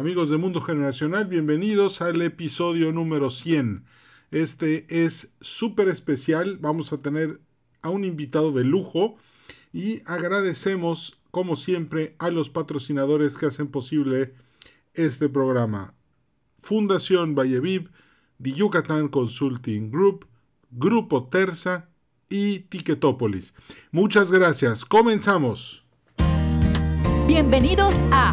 Amigos de Mundo Generacional, bienvenidos al episodio número 100. Este es súper especial, vamos a tener a un invitado de lujo y agradecemos, como siempre, a los patrocinadores que hacen posible este programa. Fundación Valleviv, The Yucatán Consulting Group, Grupo Terza y Ticketopolis. Muchas gracias, comenzamos. Bienvenidos a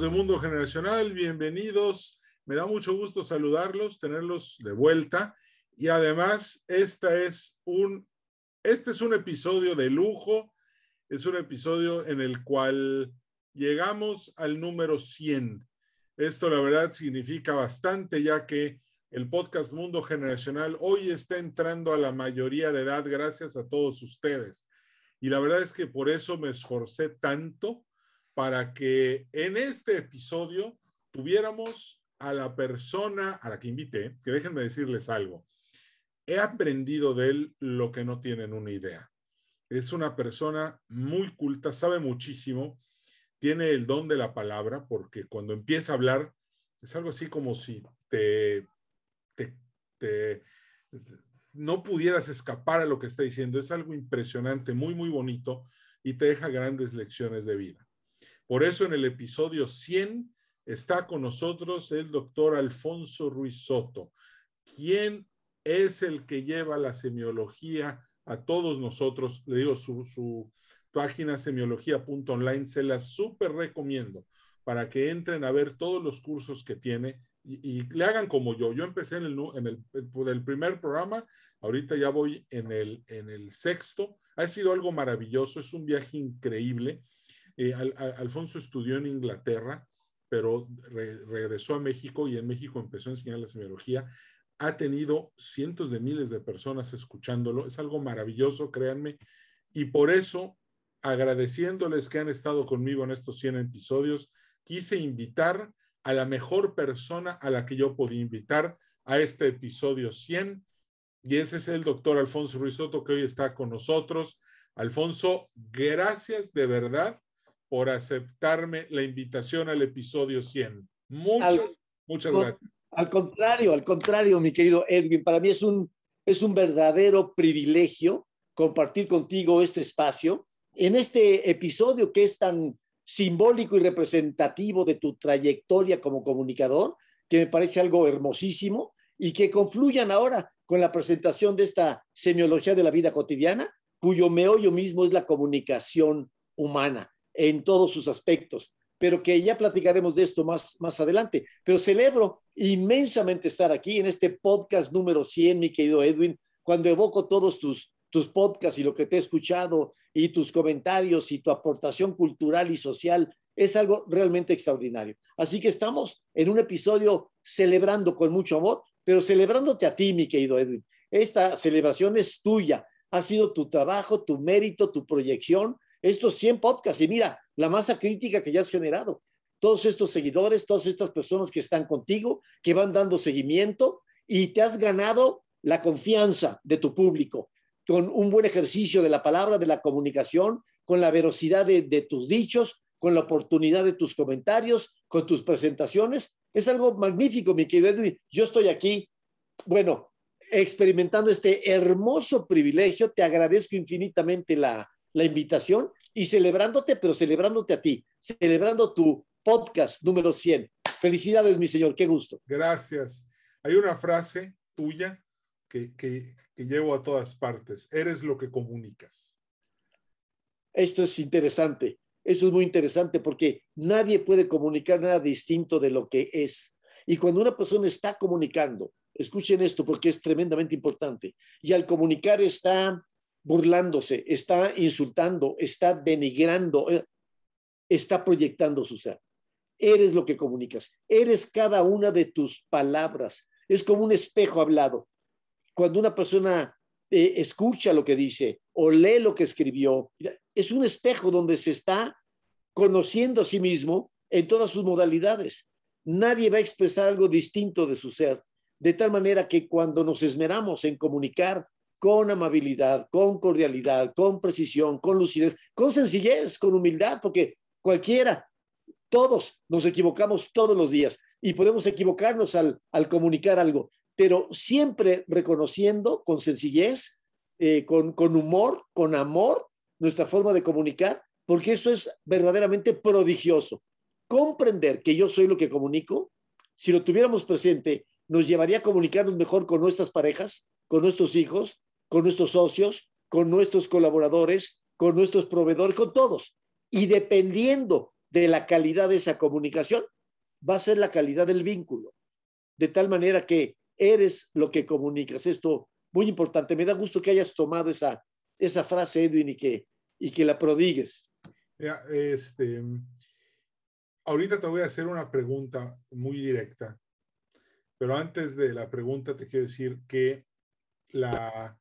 De Mundo Generacional, bienvenidos. Me da mucho gusto saludarlos, tenerlos de vuelta. Y además, esta es un, este es un episodio de lujo. Es un episodio en el cual llegamos al número 100. Esto, la verdad, significa bastante, ya que el podcast Mundo Generacional hoy está entrando a la mayoría de edad gracias a todos ustedes. Y la verdad es que por eso me esforcé tanto para que en este episodio tuviéramos a la persona a la que invité, que déjenme decirles algo. He aprendido de él lo que no tienen una idea. Es una persona muy culta, sabe muchísimo, tiene el don de la palabra, porque cuando empieza a hablar, es algo así como si te, te no pudieras escapar a lo que está diciendo. Es algo impresionante, muy, muy bonito y te deja grandes lecciones de vida. Por eso en el episodio 100 está con nosotros el doctor Alfonso Ruiz Soto, quien es el que lleva la semiología a todos nosotros. Le digo, su, página semiología.online se la súper recomiendo para que entren a ver todos los cursos que tiene y, le hagan como yo. Yo empecé en el, en el, primer programa, ahorita ya voy en el, en el sexto. Ha sido algo maravilloso, es un viaje increíble. Alfonso estudió en Inglaterra, pero regresó a México y en México empezó a enseñar la semiología. Ha tenido cientos de miles de personas escuchándolo. Es algo maravilloso, créanme. Y por eso, agradeciéndoles que han estado conmigo en estos 100 episodios, quise invitar a la mejor persona a la que yo podía invitar a este episodio 100. Y ese es el doctor Alfonso Ruizotto que hoy está con nosotros. Alfonso, gracias de verdad por aceptarme la invitación al episodio 100. Muchas, muchas gracias. Al contrario, al contrario, mi querido Edwin, para mí es un, es un verdadero privilegio compartir contigo este espacio en este episodio que es tan simbólico y representativo de tu trayectoria como comunicador, que me parece algo hermosísimo y que confluyan ahora con la presentación de esta semiología de la vida cotidiana, cuyo meollo mismo es la comunicación humana en todos sus aspectos, pero que ya platicaremos de esto más, más adelante. Pero celebro inmensamente estar aquí en este podcast número 100, mi querido Edwin, cuando evoco todos tus, tus podcasts y lo que te he escuchado y tus comentarios y tu aportación cultural y social. Es algo realmente extraordinario. Así que estamos en un episodio celebrando con mucho amor, pero celebrándote a ti, mi querido Edwin. Esta celebración es tuya, ha sido tu trabajo, tu mérito, tu proyección, estos 100 podcasts y mira la masa crítica que ya has generado. Todos estos seguidores, todas estas personas que están contigo, que van dando seguimiento y te has ganado la confianza de tu público con un buen ejercicio de la palabra, de la comunicación, con la velocidad de, tus dichos, con la oportunidad de tus comentarios, con tus presentaciones. Es algo magnífico, mi querido Edwin. Yo estoy aquí, bueno, experimentando este hermoso privilegio. Te agradezco infinitamente la, la invitación y celebrándote, pero celebrándote a ti, celebrando tu podcast número 100. Felicidades, mi señor, qué gusto. Gracias. Hay una frase tuya que, que, que llevo a todas partes. Eres lo que comunicas. Esto es interesante. Eso es muy interesante porque nadie puede comunicar nada distinto de lo que es. Y cuando una persona está comunicando, escuchen esto porque es tremendamente importante, y al comunicar está burlándose, está insultando, está denigrando, eh, está proyectando su ser. eres lo que comunicas, eres cada una de tus palabras, es como un espejo hablado. Cuando una persona eh, escucha lo que dice o lee lo que escribió, es un espejo donde se está conociendo a sí mismo en todas sus modalidades. Nadie va a expresar algo distinto de su ser, de tal manera que cuando nos esmeramos en comunicar con amabilidad, con cordialidad, con precisión, con lucidez, con sencillez, con humildad, porque cualquiera, todos nos equivocamos todos los días y podemos equivocarnos al, comunicar algo, pero siempre reconociendo con sencillez, eh, con, con humor, con amor, nuestra forma de comunicar, porque eso es verdaderamente prodigioso. Comprender que yo soy lo que comunico, si lo tuviéramos presente, nos llevaría a comunicarnos mejor con nuestras parejas, con nuestros hijos, con nuestros socios, con nuestros colaboradores, con nuestros proveedores, con todos. Y dependiendo de la calidad de esa comunicación, va a ser la calidad del vínculo. De tal manera que eres lo que comunicas. Esto muy importante. Me da gusto que hayas tomado esa, esa frase, Edwin, y que, y que la prodigues. este, ahorita te voy a hacer una pregunta muy directa, pero antes de la pregunta te quiero decir que la,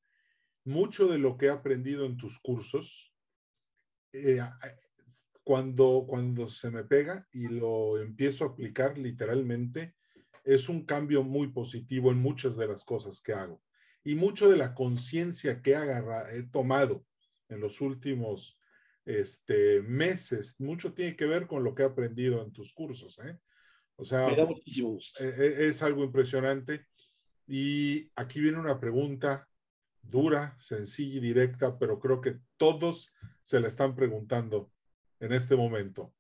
mucho de lo que he aprendido en tus cursos eh, cuando, cuando se me pega y lo empiezo a aplicar literalmente, es un cambio muy positivo en muchas de las cosas que hago. Y mucho de la conciencia que he tomado en los últimos este, meses, mucho tiene que ver con lo que he aprendido en tus cursos. ¿eh? O sea, e, e, es algo impresionante. Y aquí viene una pregunta dura, sencilla y directa, pero creo que todos se la están preguntando en este momento.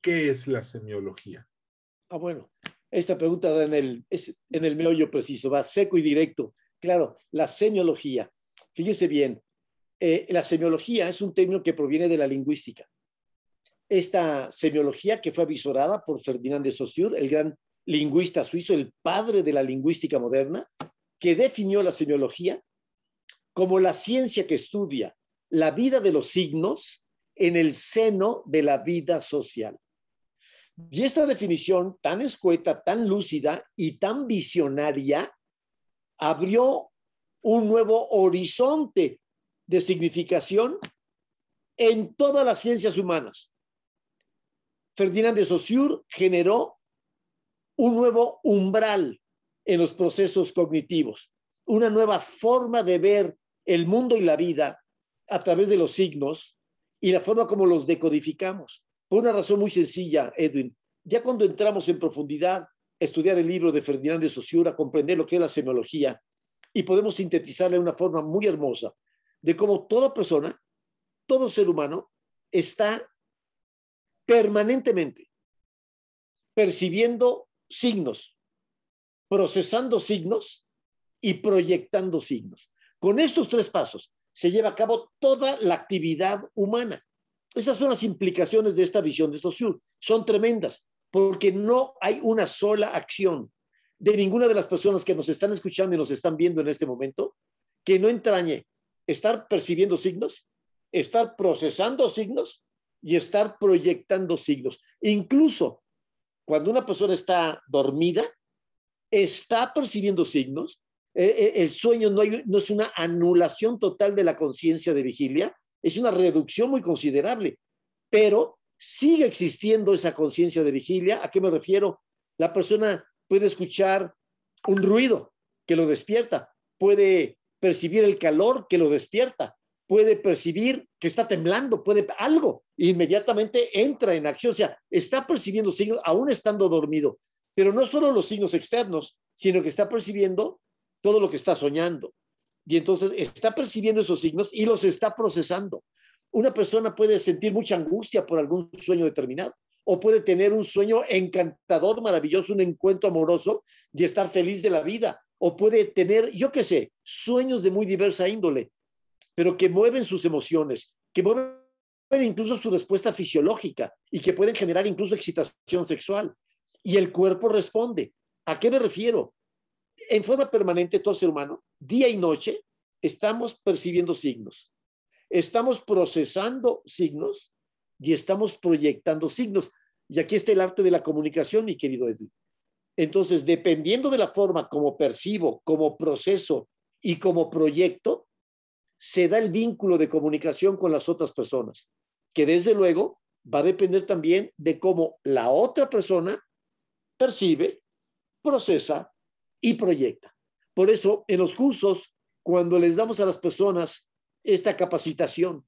¿Qué es la semiología? Ah, bueno, esta pregunta en el, es en el meollo preciso, va seco y directo. Claro, la semiología. Fíjese bien, eh, la semiología es un término que proviene de la lingüística. Esta semiología que fue avisorada por Ferdinand de Saussure, el gran lingüista suizo, el padre de la lingüística moderna, que definió la semiología como la ciencia que estudia la vida de los signos en el seno de la vida social. Y esta definición tan escueta, tan lúcida y tan visionaria abrió un nuevo horizonte de significación en todas las ciencias humanas. Ferdinand de Saussure generó un nuevo umbral en los procesos cognitivos, una nueva forma de ver el mundo y la vida a través de los signos y la forma como los decodificamos. Por una razón muy sencilla, Edwin. Ya cuando entramos en profundidad a estudiar el libro de Ferdinand de Saussure, a comprender lo que es la semiología, y podemos sintetizarle de una forma muy hermosa de cómo toda persona, todo ser humano, está permanentemente percibiendo signos, procesando signos y proyectando signos. Con estos tres pasos, se lleva a cabo toda la actividad humana. Esas son las implicaciones de esta visión de Saussure. Son tremendas, porque no hay una sola acción de ninguna de las personas que nos están escuchando y nos están viendo en este momento que no entrañe estar percibiendo signos, estar procesando signos y estar proyectando signos. Incluso cuando una persona está dormida, está percibiendo signos eh, eh, el sueño no, es una anulación total de la conciencia de vigilia, es una reducción muy considerable, pero sigue existiendo esa conciencia de vigilia. ¿A qué me refiero? La persona puede escuchar un ruido que lo despierta, puede percibir el calor que lo despierta, puede percibir que está temblando, puede algo, inmediatamente entra en acción, o sea, está percibiendo signos aún estando dormido, pero no solo los signos externos, sino que está percibiendo todo lo que está soñando. Y entonces está percibiendo esos signos y los está procesando. Una persona puede sentir mucha angustia por algún sueño determinado o puede tener un sueño encantador, maravilloso, un encuentro amoroso y estar feliz de la vida. O puede tener, yo qué sé, sueños de muy diversa índole, pero que mueven sus emociones, que mueven incluso su respuesta fisiológica y que pueden generar incluso excitación sexual. Y el cuerpo responde. ¿A qué me refiero? En forma permanente todo ser humano, día y noche, estamos percibiendo signos, estamos procesando signos y estamos proyectando signos. Y aquí está el arte de la comunicación, mi querido Edwin. Entonces, dependiendo de la forma como percibo, como proceso y como proyecto, se da el vínculo de comunicación con las otras personas, que desde luego va a depender también de cómo la otra persona percibe, procesa y proyecta. Por eso, en los cursos, cuando les damos a las personas esta capacitación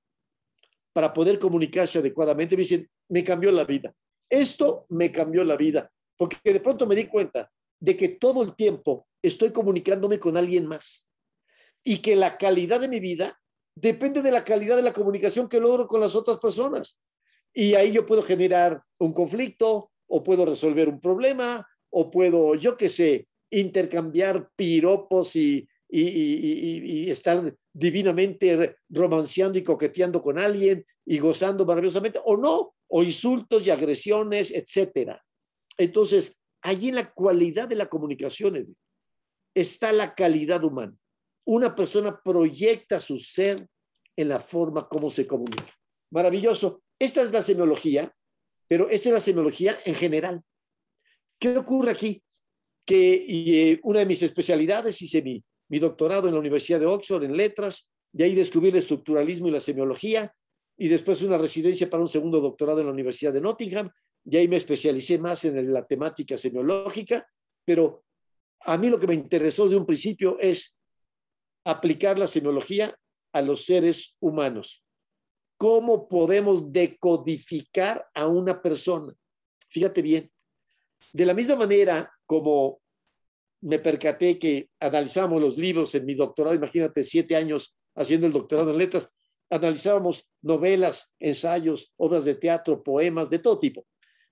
para poder comunicarse adecuadamente, me dicen, me cambió la vida. Esto me cambió la vida, porque de pronto me di cuenta de que todo el tiempo estoy comunicándome con alguien más y que la calidad de mi vida depende de la calidad de la comunicación que logro con las otras personas. Y ahí yo puedo generar un conflicto o puedo resolver un problema o puedo, yo qué sé, intercambiar piropos y, y, estar divinamente romanceando y coqueteando con alguien y gozando maravillosamente, o no, o insultos y agresiones, etcétera. Entonces, allí en la cualidad de la comunicación está la calidad humana. Una persona proyecta su ser en la forma como se comunica. Maravilloso. Esta es la semiología, pero esta es la semiología en general. ¿Qué ocurre aquí? Que eh, una de mis especialidades, hice mi, mi doctorado en la Universidad de Oxford en letras, de ahí descubrí el estructuralismo y la semiología, y después una residencia para un segundo doctorado en la Universidad de Nottingham, y ahí me especialicé más en la temática semiológica, pero a mí lo que me interesó de un principio es aplicar la semiología a los seres humanos. ¿Cómo podemos decodificar a una persona? Fíjate bien, de la misma manera como me percaté que analizamos los libros en mi doctorado, imagínate, siete años haciendo el doctorado en letras, analizábamos novelas, ensayos, obras de teatro, poemas, de todo tipo,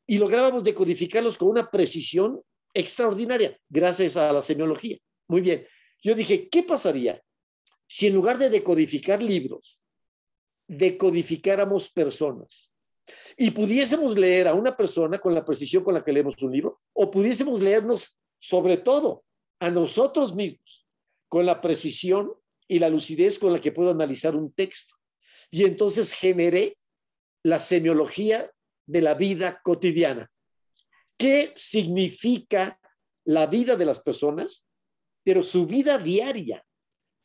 y lográbamos decodificarlos con una precisión extraordinaria, gracias a la semiología. Muy bien, yo dije, ¿qué pasaría si en lugar de decodificar libros, decodificáramos personas? Y pudiésemos leer a una persona con la precisión con la que leemos un libro, o pudiésemos leernos sobre todo a nosotros mismos, con la precisión y la lucidez con la que puedo analizar un texto. Y entonces generé la semiología de la vida cotidiana. ¿Qué significa la vida de las personas, pero su vida diaria?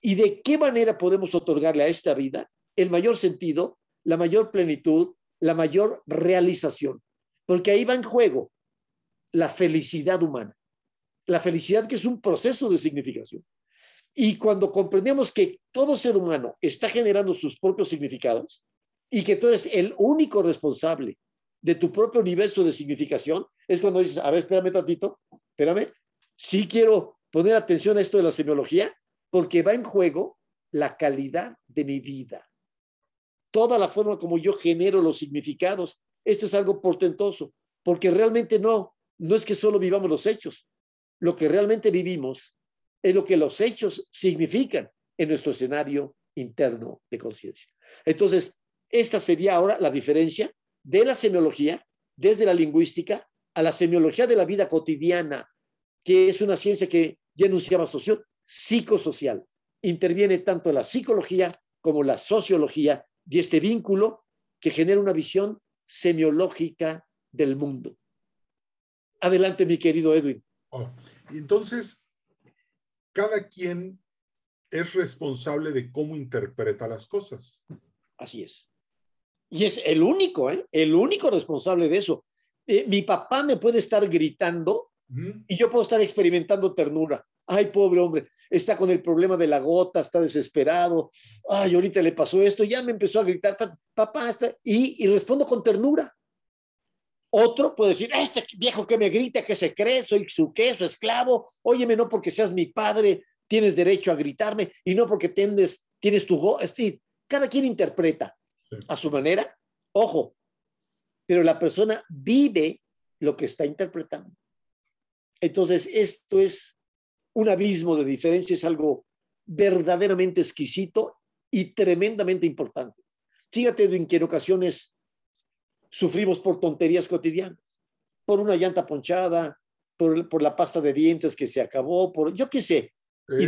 ¿Y de qué manera podemos otorgarle a esta vida el mayor sentido, la mayor plenitud, la mayor realización? Porque ahí va en juego la felicidad humana la felicidad que es un proceso de significación. Y cuando comprendemos que todo ser humano está generando sus propios significados y que tú eres el único responsable de tu propio universo de significación, es cuando dices, a ver, espérame tantito, espérame, sí quiero poner atención a esto de la semiología, porque va en juego la calidad de mi vida. Toda la forma como yo genero los significados, esto es algo portentoso, porque realmente no, no es que solo vivamos los hechos, lo que realmente vivimos es lo que los hechos significan en nuestro escenario interno de conciencia. Entonces, esta sería ahora la diferencia de la semiología desde la lingüística a la semiología de la vida cotidiana, que es una ciencia que ya enunciaba socio psicosocial. Interviene tanto la psicología como la sociología y este vínculo que genera una visión semiológica del mundo. Adelante, mi querido Edwin. Oh, entonces, cada quien es responsable de cómo interpreta las cosas. Así es. Y es el único, ¿eh? El único responsable de eso. Eh, mi papá me puede estar gritando y yo puedo estar experimentando ternura. Ay, pobre hombre, está con el problema de la gota, está desesperado. Ay, ahorita le pasó esto, ya me empezó a gritar, papá, está... y, y respondo con ternura. Otro puede decir, este viejo que me grita, que se cree, soy su queso, esclavo, óyeme, no porque seas mi padre, tienes derecho a gritarme, y no porque tienes, tienes tu voz. cada quien interpreta a su manera, ojo, pero la persona vive lo que está interpretando. Entonces, esto es un abismo de diferencia, es algo verdaderamente exquisito y tremendamente importante. Fíjate en que en ocasiones sufrimos por tonterías cotidianas, por una llanta ponchada, por, la pasta de dientes que se acabó, por yo qué sé. Y,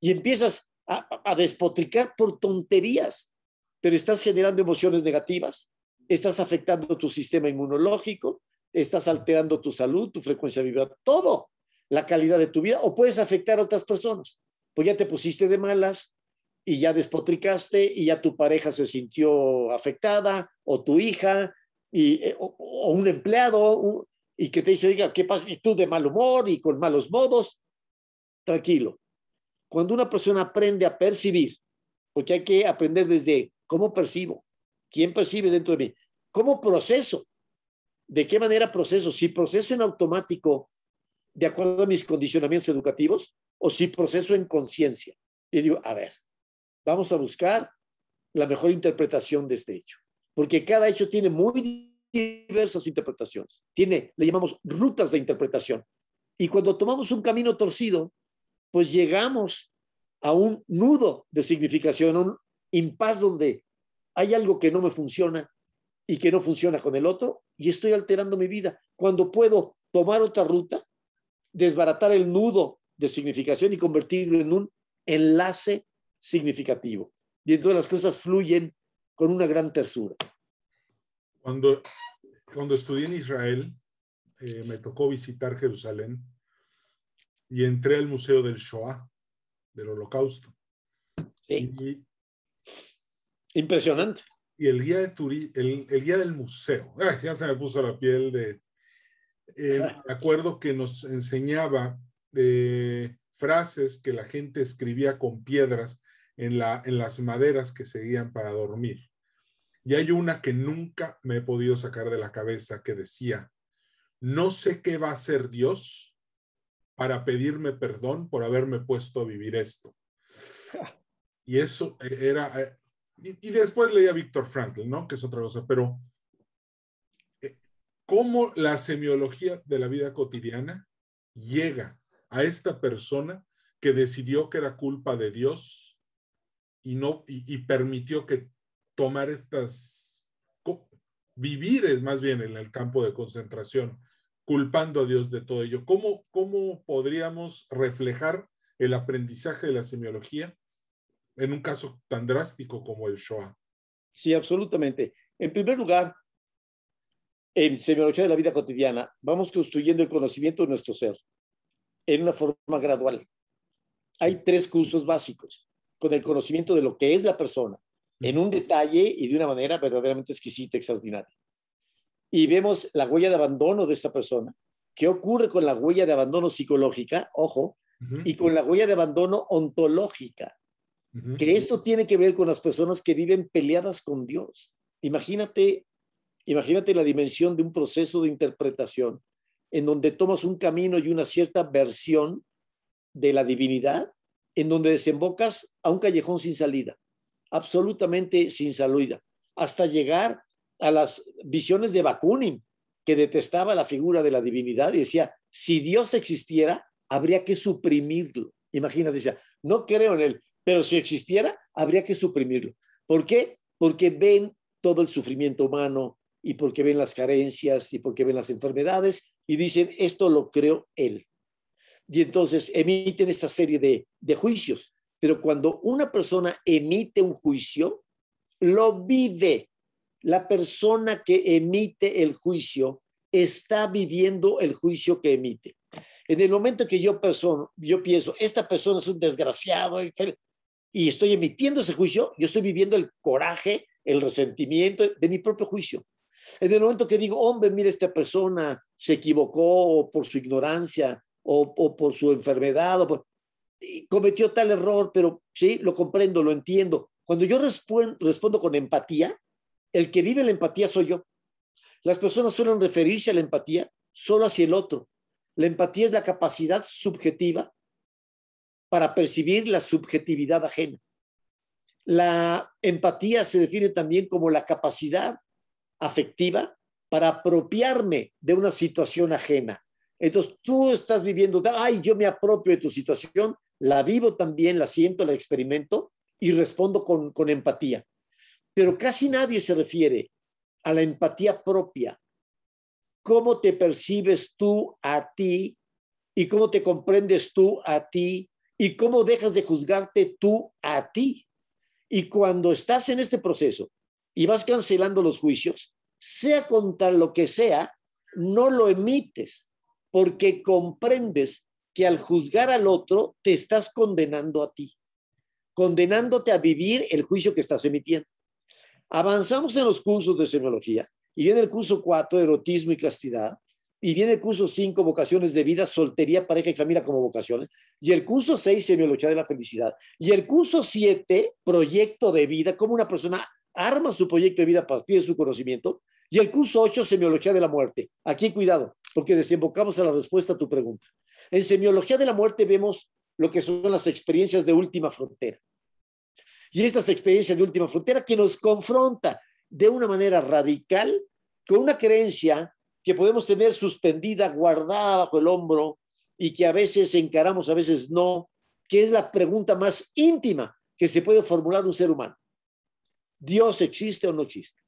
y empiezas a, a despotricar por tonterías, pero estás generando emociones negativas estás afectando tu sistema inmunológico, estás alterando tu salud, tu frecuencia vibratoria, todo, la calidad de tu vida, o puedes afectar a otras personas. Pues ya te pusiste de malas y ya despotricaste y ya tu pareja se sintió afectada, o tu hija, y, eh, o, un empleado, y que te dice, oiga, ¿qué pasa? Y tú de mal humor y con malos modos. Tranquilo. Cuando una persona aprende a percibir, porque hay que aprender desde cómo percibo, quién percibe dentro de mí, cómo proceso, de qué manera proceso, si proceso en automático de acuerdo a mis condicionamientos educativos o si proceso en conciencia. Y digo, a ver, vamos a buscar la mejor interpretación de este hecho, porque cada hecho tiene muy diversas interpretaciones, tiene, le llamamos rutas de interpretación. Y cuando tomamos un camino torcido, pues llegamos a un nudo de significación, un impas donde hay algo que no me funciona y que no funciona con el otro y estoy alterando mi vida. Cuando puedo tomar otra ruta, desbaratar el nudo de significación y convertirlo en un enlace significativo. Y entonces las cosas fluyen con una gran tersura. Cuando, cuando estudié en Israel, eh, me tocó visitar Jerusalén y entré al Museo del Shoah, del Holocausto. Sí. Impresionante. Y el guía, de turi el, el guía del museo, ya se me puso la piel de... Eh, me acuerdo que nos enseñaba eh, frases que la gente escribía con piedras en, la, en las maderas que seguían para dormir. Y hay una que nunca me he podido sacar de la cabeza que decía, no sé qué va a hacer Dios para pedirme perdón por haberme puesto a vivir esto. Y eso era, eh, y, después leía Víctor Frankl, ¿no? Que es otra cosa, pero eh, ¿cómo la semiología de la vida cotidiana llega a esta persona que decidió que era culpa de Dios y no y, permitió que tomar estas vivir más bien en el campo de concentración culpando a Dios de todo ello. ¿Cómo, cómo podríamos reflejar el aprendizaje de la semiología en un caso tan drástico como el Shoah? Sí, absolutamente. En primer lugar, en semiología de la vida cotidiana, vamos construyendo el conocimiento de nuestro ser en una forma gradual. Hay tres cursos básicos con el conocimiento de lo que es la persona, en un detalle y de una manera verdaderamente exquisita, extraordinaria y vemos la huella de abandono de esta persona. ¿Qué ocurre con la huella de abandono psicológica? Ojo, y con la huella de abandono ontológica. Que esto tiene que ver con las personas que viven peleadas con Dios. Imagínate, imagínate la dimensión de un proceso de interpretación en donde tomas un camino y una cierta versión de la divinidad, en donde desembocas a un callejón sin salida, absolutamente sin salida, hasta llegar a las visiones de Bakunin, que detestaba la figura de la divinidad y decía, si Dios existiera, habría que suprimirlo. Imagínate, decía, no creo en él, pero si existiera, habría que suprimirlo. ¿Por qué? Porque ven todo el sufrimiento humano y porque ven las carencias y porque ven las enfermedades y dicen, esto lo creo él. Y entonces emiten esta serie de, de juicios. Pero cuando una persona emite un juicio, lo vive, la persona que emite el juicio está viviendo el juicio que emite. En el momento que yo, yo pienso, esta persona es un desgraciado y estoy emitiendo ese juicio, yo estoy viviendo el coraje, el resentimiento de mi propio juicio. En el momento que digo, hombre, mira, esta persona se equivocó por su ignorancia o, por su enfermedad, o cometió tal error, pero sí, lo comprendo, lo entiendo. Cuando yo respondo con empatía, el que vive la empatía soy yo. Las personas suelen referirse a la empatía solo hacia el otro. La empatía es la capacidad subjetiva para percibir la subjetividad ajena. La empatía se define también como la capacidad afectiva para apropiarme de una situación ajena. Entonces tú estás viviendo, ay, yo me apropio de tu situación, la vivo también, la siento, la experimento y respondo con, con empatía pero casi nadie se refiere a la empatía propia. ¿Cómo te percibes tú a ti y cómo te comprendes tú a ti y cómo dejas de juzgarte tú a ti? Y cuando estás en este proceso y vas cancelando los juicios, sea contra lo que sea, no lo emites, porque comprendes que al juzgar al otro te estás condenando a ti, condenándote a vivir el juicio que estás emitiendo. Avanzamos en los cursos de semiología y viene el curso 4, erotismo y castidad, y viene el curso 5, vocaciones de vida, soltería, pareja y familia como vocaciones, y el curso 6, semiología de la felicidad, y el curso 7, proyecto de vida, cómo una persona arma su proyecto de vida a partir de su conocimiento, y el curso 8, semiología de la muerte. Aquí cuidado, porque desembocamos a la respuesta a tu pregunta. En semiología de la muerte vemos lo que son las experiencias de última frontera. Y estas experiencias de última frontera que nos confronta de una manera radical con una creencia que podemos tener suspendida, guardada bajo el hombro y que a veces encaramos, a veces no, que es la pregunta más íntima que se puede formular un ser humano. ¿Dios existe o no existe?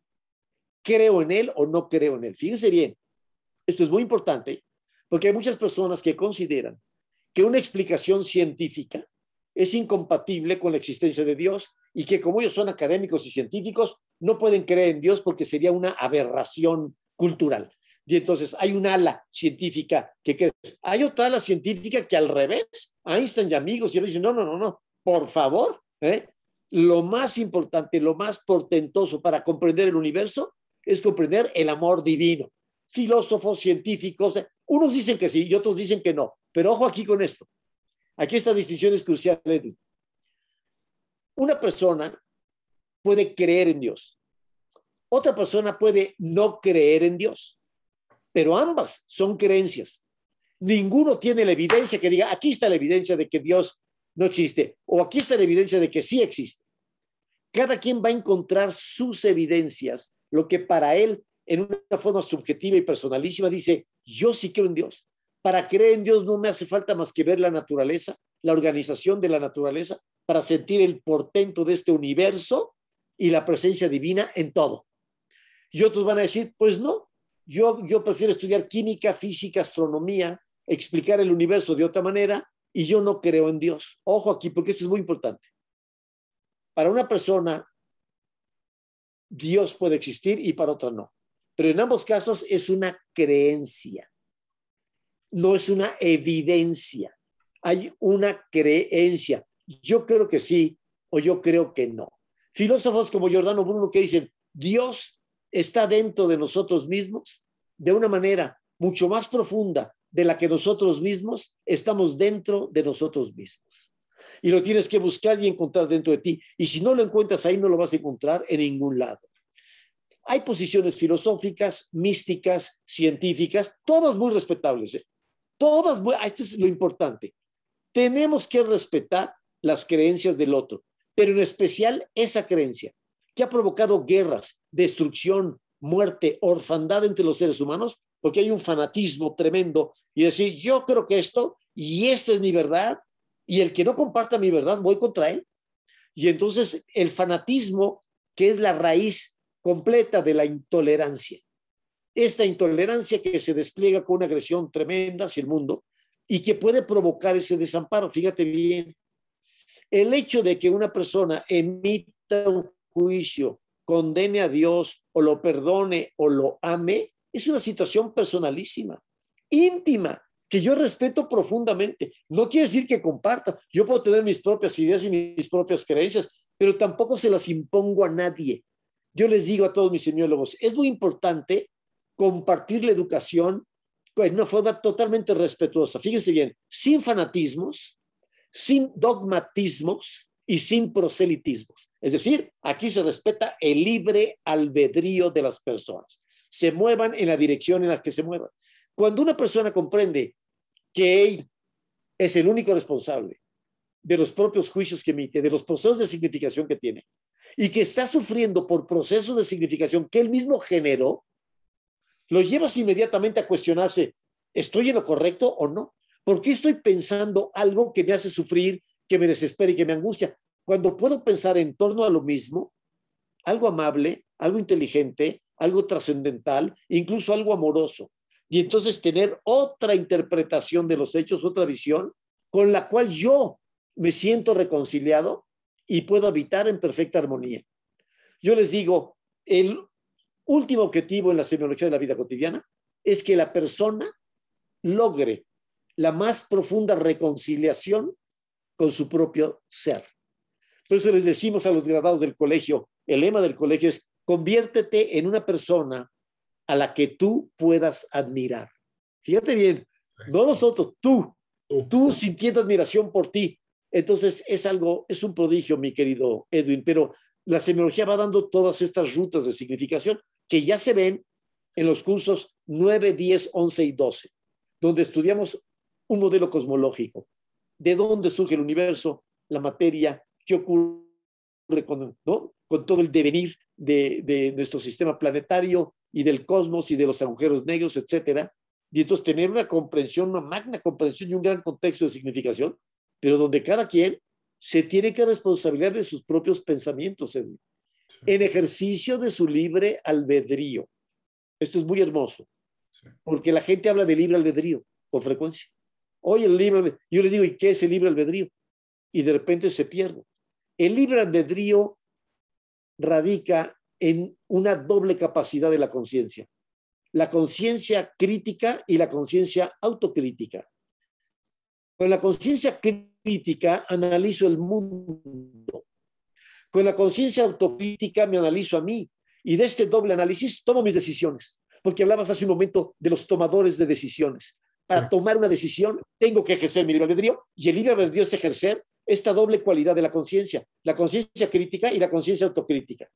¿Creo en Él o no creo en Él? Fíjense bien, esto es muy importante porque hay muchas personas que consideran que una explicación científica es incompatible con la existencia de Dios y que como ellos son académicos y científicos, no pueden creer en Dios porque sería una aberración cultural. Y entonces hay un ala científica que cree. Hay otra ala científica que al revés, Einstein y amigos, y dicen, no, no, no, no, por favor, ¿eh? Lo más importante, lo más portentoso para comprender el universo es comprender el amor divino. Filósofos, científicos, ¿eh? unos dicen que sí y otros dicen que no, pero ojo aquí con esto. Aquí esta distinción es crucial, Una persona puede creer en Dios. Otra persona puede no creer en Dios, pero ambas son creencias. Ninguno tiene la evidencia que diga, aquí está la evidencia de que Dios no existe, o aquí está la evidencia de que sí existe. Cada quien va a encontrar sus evidencias, lo que para él, en una forma subjetiva y personalísima, dice, yo sí creo en Dios. Para creer en Dios no me hace falta más que ver la naturaleza, la organización de la naturaleza, para sentir el portento de este universo y la presencia divina en todo. Y otros van a decir, pues no, yo, yo prefiero estudiar química, física, astronomía, explicar el universo de otra manera y yo no creo en Dios. Ojo aquí, porque esto es muy importante. Para una persona, Dios puede existir y para otra no. Pero en ambos casos es una creencia, no es una evidencia. Hay una creencia. Yo creo que sí o yo creo que no. Filósofos como Giordano Bruno que dicen, Dios está dentro de nosotros mismos de una manera mucho más profunda de la que nosotros mismos estamos dentro de nosotros mismos. Y lo tienes que buscar y encontrar dentro de ti. Y si no lo encuentras ahí, no lo vas a encontrar en ningún lado. Hay posiciones filosóficas, místicas, científicas, todas muy respetables. ¿eh? Todas, ah, esto es lo importante. Tenemos que respetar las creencias del otro, pero en especial esa creencia que ha provocado guerras, destrucción, muerte, orfandad entre los seres humanos, porque hay un fanatismo tremendo y decir, yo creo que esto y esta es mi verdad y el que no comparta mi verdad, voy contra él. Y entonces el fanatismo, que es la raíz completa de la intolerancia, esta intolerancia que se despliega con una agresión tremenda hacia el mundo y que puede provocar ese desamparo. Fíjate bien, el hecho de que una persona emita un juicio, condene a Dios o lo perdone o lo ame, es una situación personalísima, íntima, que yo respeto profundamente. No quiere decir que comparta. Yo puedo tener mis propias ideas y mis propias creencias, pero tampoco se las impongo a nadie. Yo les digo a todos mis semiólogos, es muy importante compartir la educación en una forma totalmente respetuosa. Fíjense bien, sin fanatismos, sin dogmatismos y sin proselitismos. Es decir, aquí se respeta el libre albedrío de las personas. Se muevan en la dirección en la que se muevan. Cuando una persona comprende que él es el único responsable de los propios juicios que emite, de los procesos de significación que tiene, y que está sufriendo por procesos de significación que él mismo generó, lo llevas inmediatamente a cuestionarse, ¿estoy en lo correcto o no? ¿Por qué estoy pensando algo que me hace sufrir, que me desespera y que me angustia? Cuando puedo pensar en torno a lo mismo, algo amable, algo inteligente, algo trascendental, incluso algo amoroso. Y entonces tener otra interpretación de los hechos, otra visión, con la cual yo me siento reconciliado y puedo habitar en perfecta armonía. Yo les digo, el último objetivo en la semiología de la vida cotidiana es que la persona logre la más profunda reconciliación con su propio ser. Por eso les decimos a los graduados del colegio, el lema del colegio es, conviértete en una persona a la que tú puedas admirar. Fíjate bien, no nosotros, tú, tú sintiendo admiración por ti. Entonces es algo, es un prodigio, mi querido Edwin, pero la semiología va dando todas estas rutas de significación que ya se ven en los cursos 9, 10, 11 y 12, donde estudiamos un modelo cosmológico. ¿De dónde surge el universo, la materia? ¿Qué ocurre con, con todo el devenir de, de, nuestro sistema planetario y del cosmos y de los agujeros negros, etcétera? Y entonces tener una comprensión, una magna comprensión y un gran contexto de significación, pero donde cada quien se tiene que responsabilizar de sus propios pensamientos, en ejercicio de su libre albedrío. Esto es muy hermoso, porque la gente habla de libre albedrío con frecuencia. Oye, el libre, yo le digo, ¿y qué es el libre albedrío? Y de repente se pierde. El libre albedrío radica en una doble capacidad de la conciencia, la conciencia crítica y la conciencia autocrítica. Con la conciencia crítica analizo el mundo. Con la conciencia autocrítica me analizo a mí. Y de este doble análisis tomo mis decisiones. Porque hablabas hace un momento de los tomadores de decisiones. Para tomar una decisión tengo que ejercer mi libre albedrío y el libre albedrío es ejercer esta doble cualidad de la conciencia, la conciencia crítica y la conciencia autocrítica.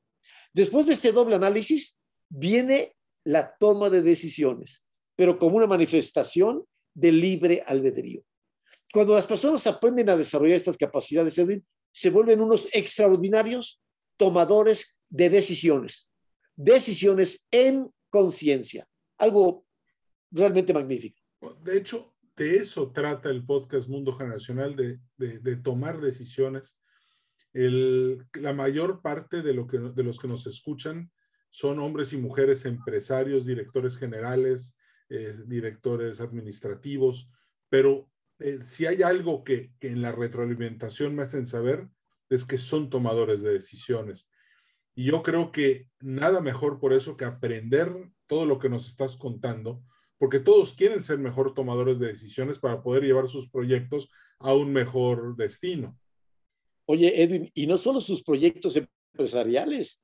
Después de este doble análisis viene la toma de decisiones, pero como una manifestación del libre albedrío. Cuando las personas aprenden a desarrollar estas capacidades, se vuelven unos extraordinarios tomadores de decisiones, decisiones en conciencia, algo realmente magnífico. De hecho, de eso trata el podcast Mundo Generacional, de, tomar decisiones. la mayor parte de, lo que, de los que nos escuchan son hombres y mujeres empresarios, directores generales, eh, directores administrativos, pero eh, si hay algo que, en la retroalimentación me hacen saber, es que son tomadores de decisiones. Y yo creo que nada mejor por eso que aprender todo lo que nos estás contando, porque todos quieren ser mejor tomadores de decisiones para poder llevar sus proyectos a un mejor destino. Oye, Edwin, y no solo sus proyectos empresariales,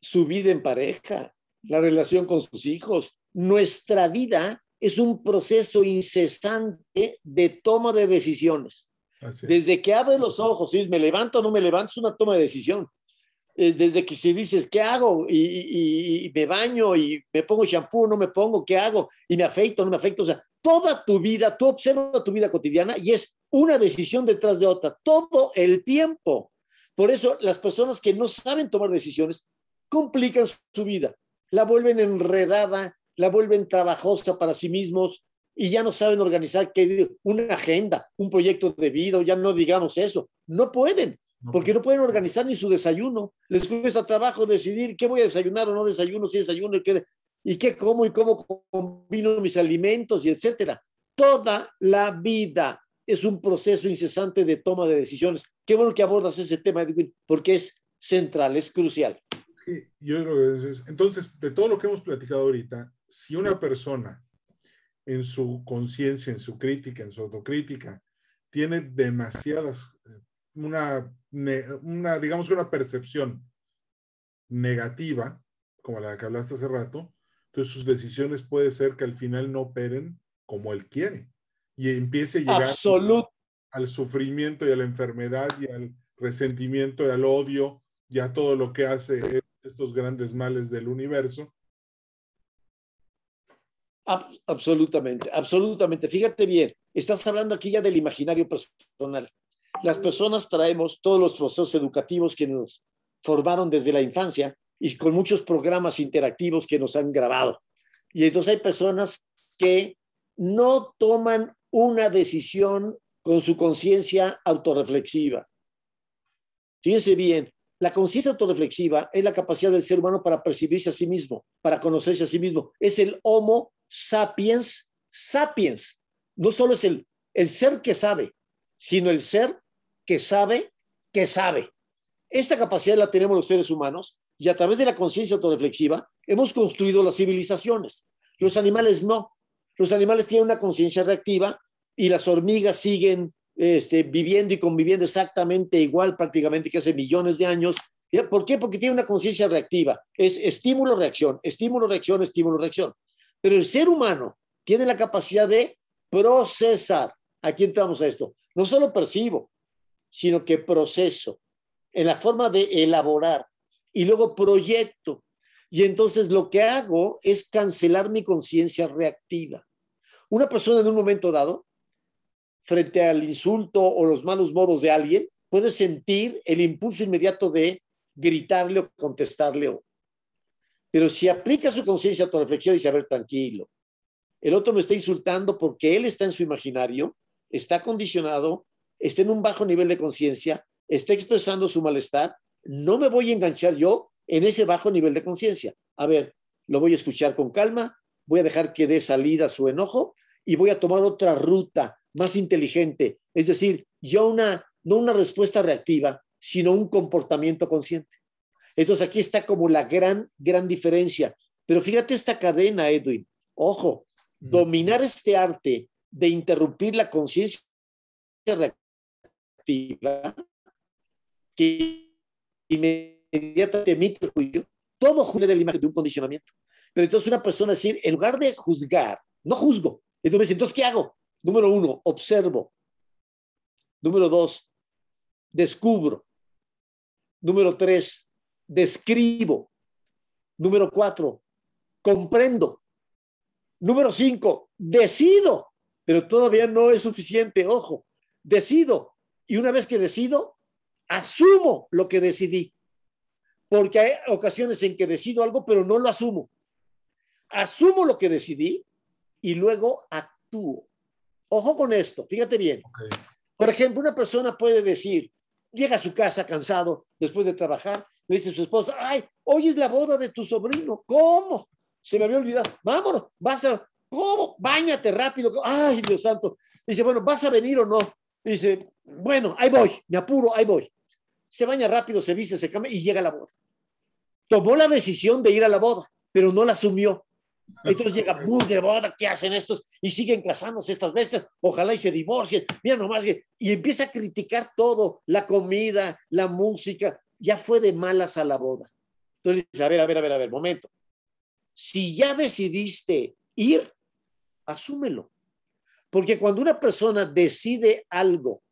su vida en pareja, la relación con sus hijos, nuestra vida es un proceso incesante de toma de decisiones. Desde que abres los ojos, si me levanto o no me levanto, es una toma de decisión. Eh, desde que si dices, ¿qué hago? Y, me baño y me pongo shampoo, no me pongo, ¿qué hago? Y me afeito, no me afeito. O sea, toda tu vida, tú observas tu vida cotidiana y es una decisión detrás de otra, todo el tiempo. Por eso las personas que no saben tomar decisiones complican su vida, la vuelven enredada, la vuelven trabajosa para sí mismos y ya no saben organizar una agenda, un proyecto de vida, ya no digamos eso. No pueden, porque no pueden organizar ni su desayuno. Les cuesta trabajo decidir qué voy a desayunar o no desayuno, si desayuno y qué, y qué como y cómo combino mis alimentos y etcétera. Toda la vida es un proceso incesante de toma de decisiones. Qué bueno que abordas ese tema, Edwin, porque es central, es crucial. yo entonces, de todo lo que hemos platicado ahorita, si una persona en su conciencia, en su crítica, en su autocrítica, tiene demasiadas, eh, una, una, digamos, una percepción negativa, como la que hablaste hace rato, entonces sus decisiones puede ser que al final no operen como él quiere y empiece a llegar al sufrimiento y a la enfermedad y al resentimiento y al odio y a todo lo que hace estos grandes males del universo absolutamente, absolutamente. Fíjate bien, estás hablando aquí ya del imaginario personal. Las personas traemos todos los procesos educativos que nos formaron desde la infancia y con muchos programas interactivos que nos han grabado. Y entonces hay personas que no toman una decisión con su conciencia autorreflexiva. Fíjense bien, la conciencia autorreflexiva es la capacidad del ser humano para percibirse a sí mismo, para conocerse a sí mismo. Es el homo sapiens sapiens. No solo es el, el ser que sabe, sino el ser que sabe que sabe. Esta capacidad la tenemos los seres humanos y a través de la conciencia autoreflexiva hemos construido las civilizaciones. Los animales no. Los animales tienen una conciencia reactiva y las hormigas siguen este, viviendo y conviviendo exactamente igual prácticamente que hace millones de años. ¿Por qué? Porque tiene una conciencia reactiva. Es estímulo-reacción, estímulo-reacción, estímulo-reacción. Pero el ser humano tiene la capacidad de procesar. Aquí entramos a esto. No solo percibo, sino que proceso en la forma de elaborar y luego proyecto. Y entonces lo que hago es cancelar mi conciencia reactiva. Una persona en un momento dado, frente al insulto o los malos modos de alguien, puede sentir el impulso inmediato de gritarle o contestarle. Pero si aplica su conciencia a tu reflexión y dice, a ver, tranquilo, el otro me está insultando porque él está en su imaginario, está condicionado, está en un bajo nivel de conciencia, está expresando su malestar, no me voy a enganchar yo en ese bajo nivel de conciencia. A ver, lo voy a escuchar con calma, voy a dejar que dé salida su enojo y voy a tomar otra ruta más inteligente, es decir, yo una, no una respuesta reactiva, sino un comportamiento consciente. Entonces aquí está como la gran, gran diferencia. Pero fíjate esta cadena, Edwin. Ojo, dominar este arte de interrumpir la conciencia reactiva que inmediatamente emite el juicio, todo juzga de la imagen de un condicionamiento. Pero entonces una persona decir, en lugar de juzgar, no juzgo. Entonces, entonces ¿qué hago? Número uno, observo. Número dos, descubro. Número tres, describo. Número cuatro, comprendo. Número cinco, decido. Pero todavía no es suficiente, ojo, decido. Y una vez que decido, asumo lo que decidí. Porque hay ocasiones en que decido algo, pero no lo asumo. Asumo lo que decidí y luego actúo. Ojo con esto, fíjate bien. Por ejemplo, una persona puede decir, llega a su casa cansado después de trabajar, le dice a su esposa, ay, hoy es la boda de tu sobrino. ¿Cómo? Se me había olvidado. Vámonos, vas a, ¿cómo? Báñate rápido. Ay, Dios santo. Dice, bueno, ¿vas a venir o no? Dice, bueno, ahí voy, me apuro, ahí voy se baña rápido, se viste, se cambia y llega a la boda. Tomó la decisión de ir a la boda, pero no la asumió. Entonces llega, de boda, ¿qué hacen estos? Y siguen casándose estas veces, ojalá y se divorcien, mira nomás, y empieza a criticar todo, la comida, la música, ya fue de malas a la boda. Entonces dice, a ver, a ver, a ver, a ver, momento. Si ya decidiste ir, asúmelo. Porque cuando una persona decide algo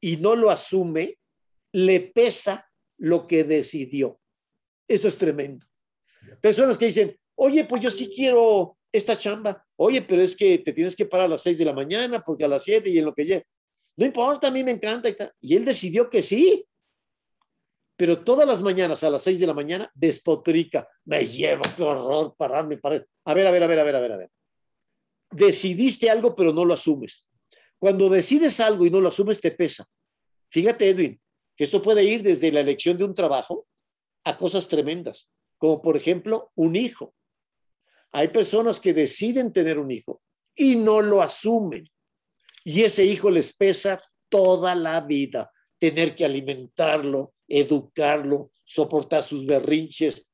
y no lo asume, le pesa lo que decidió. Eso es tremendo. Personas que dicen, oye, pues yo sí quiero esta chamba. Oye, pero es que te tienes que parar a las seis de la mañana porque a las siete y en lo que llegue. No importa, a mí me encanta. Y, y él decidió que sí. Pero todas las mañanas a las seis de la mañana despotrica. Me lleva, qué horror, pararme, parar. A ver, a ver, a ver, a ver, a ver, a ver. Decidiste algo, pero no lo asumes. Cuando decides algo y no lo asumes, te pesa. Fíjate, Edwin, esto puede ir desde la elección de un trabajo a cosas tremendas, como por ejemplo un hijo. Hay personas que deciden tener un hijo y no lo asumen. Y ese hijo les pesa toda la vida, tener que alimentarlo, educarlo, soportar sus berrinches.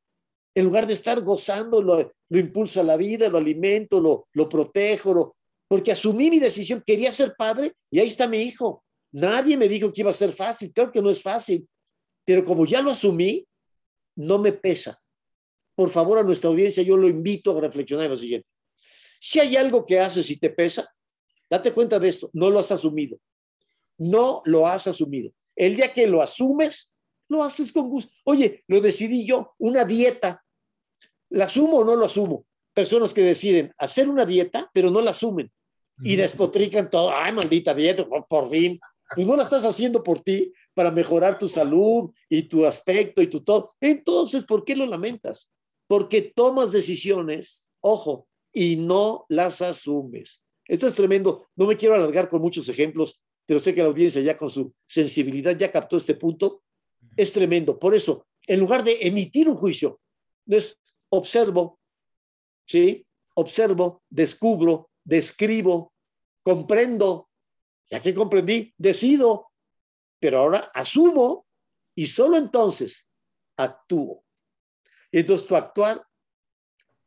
En lugar de estar gozando, lo, impulso a la vida, lo alimento, lo, lo protejo, porque asumí mi decisión, quería ser padre y ahí está mi hijo. Nadie me dijo que iba a ser fácil, creo que no es fácil, pero como ya lo asumí, no me pesa. Por favor, a nuestra audiencia, yo lo invito a reflexionar en lo siguiente. Si hay algo que haces y te pesa, date cuenta de esto, no lo has asumido. No lo has asumido. El día que lo asumes, lo haces con gusto. Oye, lo decidí yo, una dieta. ¿La asumo o no lo asumo? Personas que deciden hacer una dieta, pero no la asumen y despotrican todo. Ay, maldita dieta, por fin y no la estás haciendo por ti para mejorar tu salud y tu aspecto y tu todo. Entonces, ¿por qué lo lamentas? Porque tomas decisiones, ojo, y no las asumes. Esto es tremendo. No me quiero alargar con muchos ejemplos, pero sé que la audiencia ya con su sensibilidad ya captó este punto. Es tremendo. Por eso, en lugar de emitir un juicio, es observo, ¿sí? Observo, descubro, describo, comprendo, ya que comprendí, decido, pero ahora asumo y solo entonces actúo. Entonces tu actuar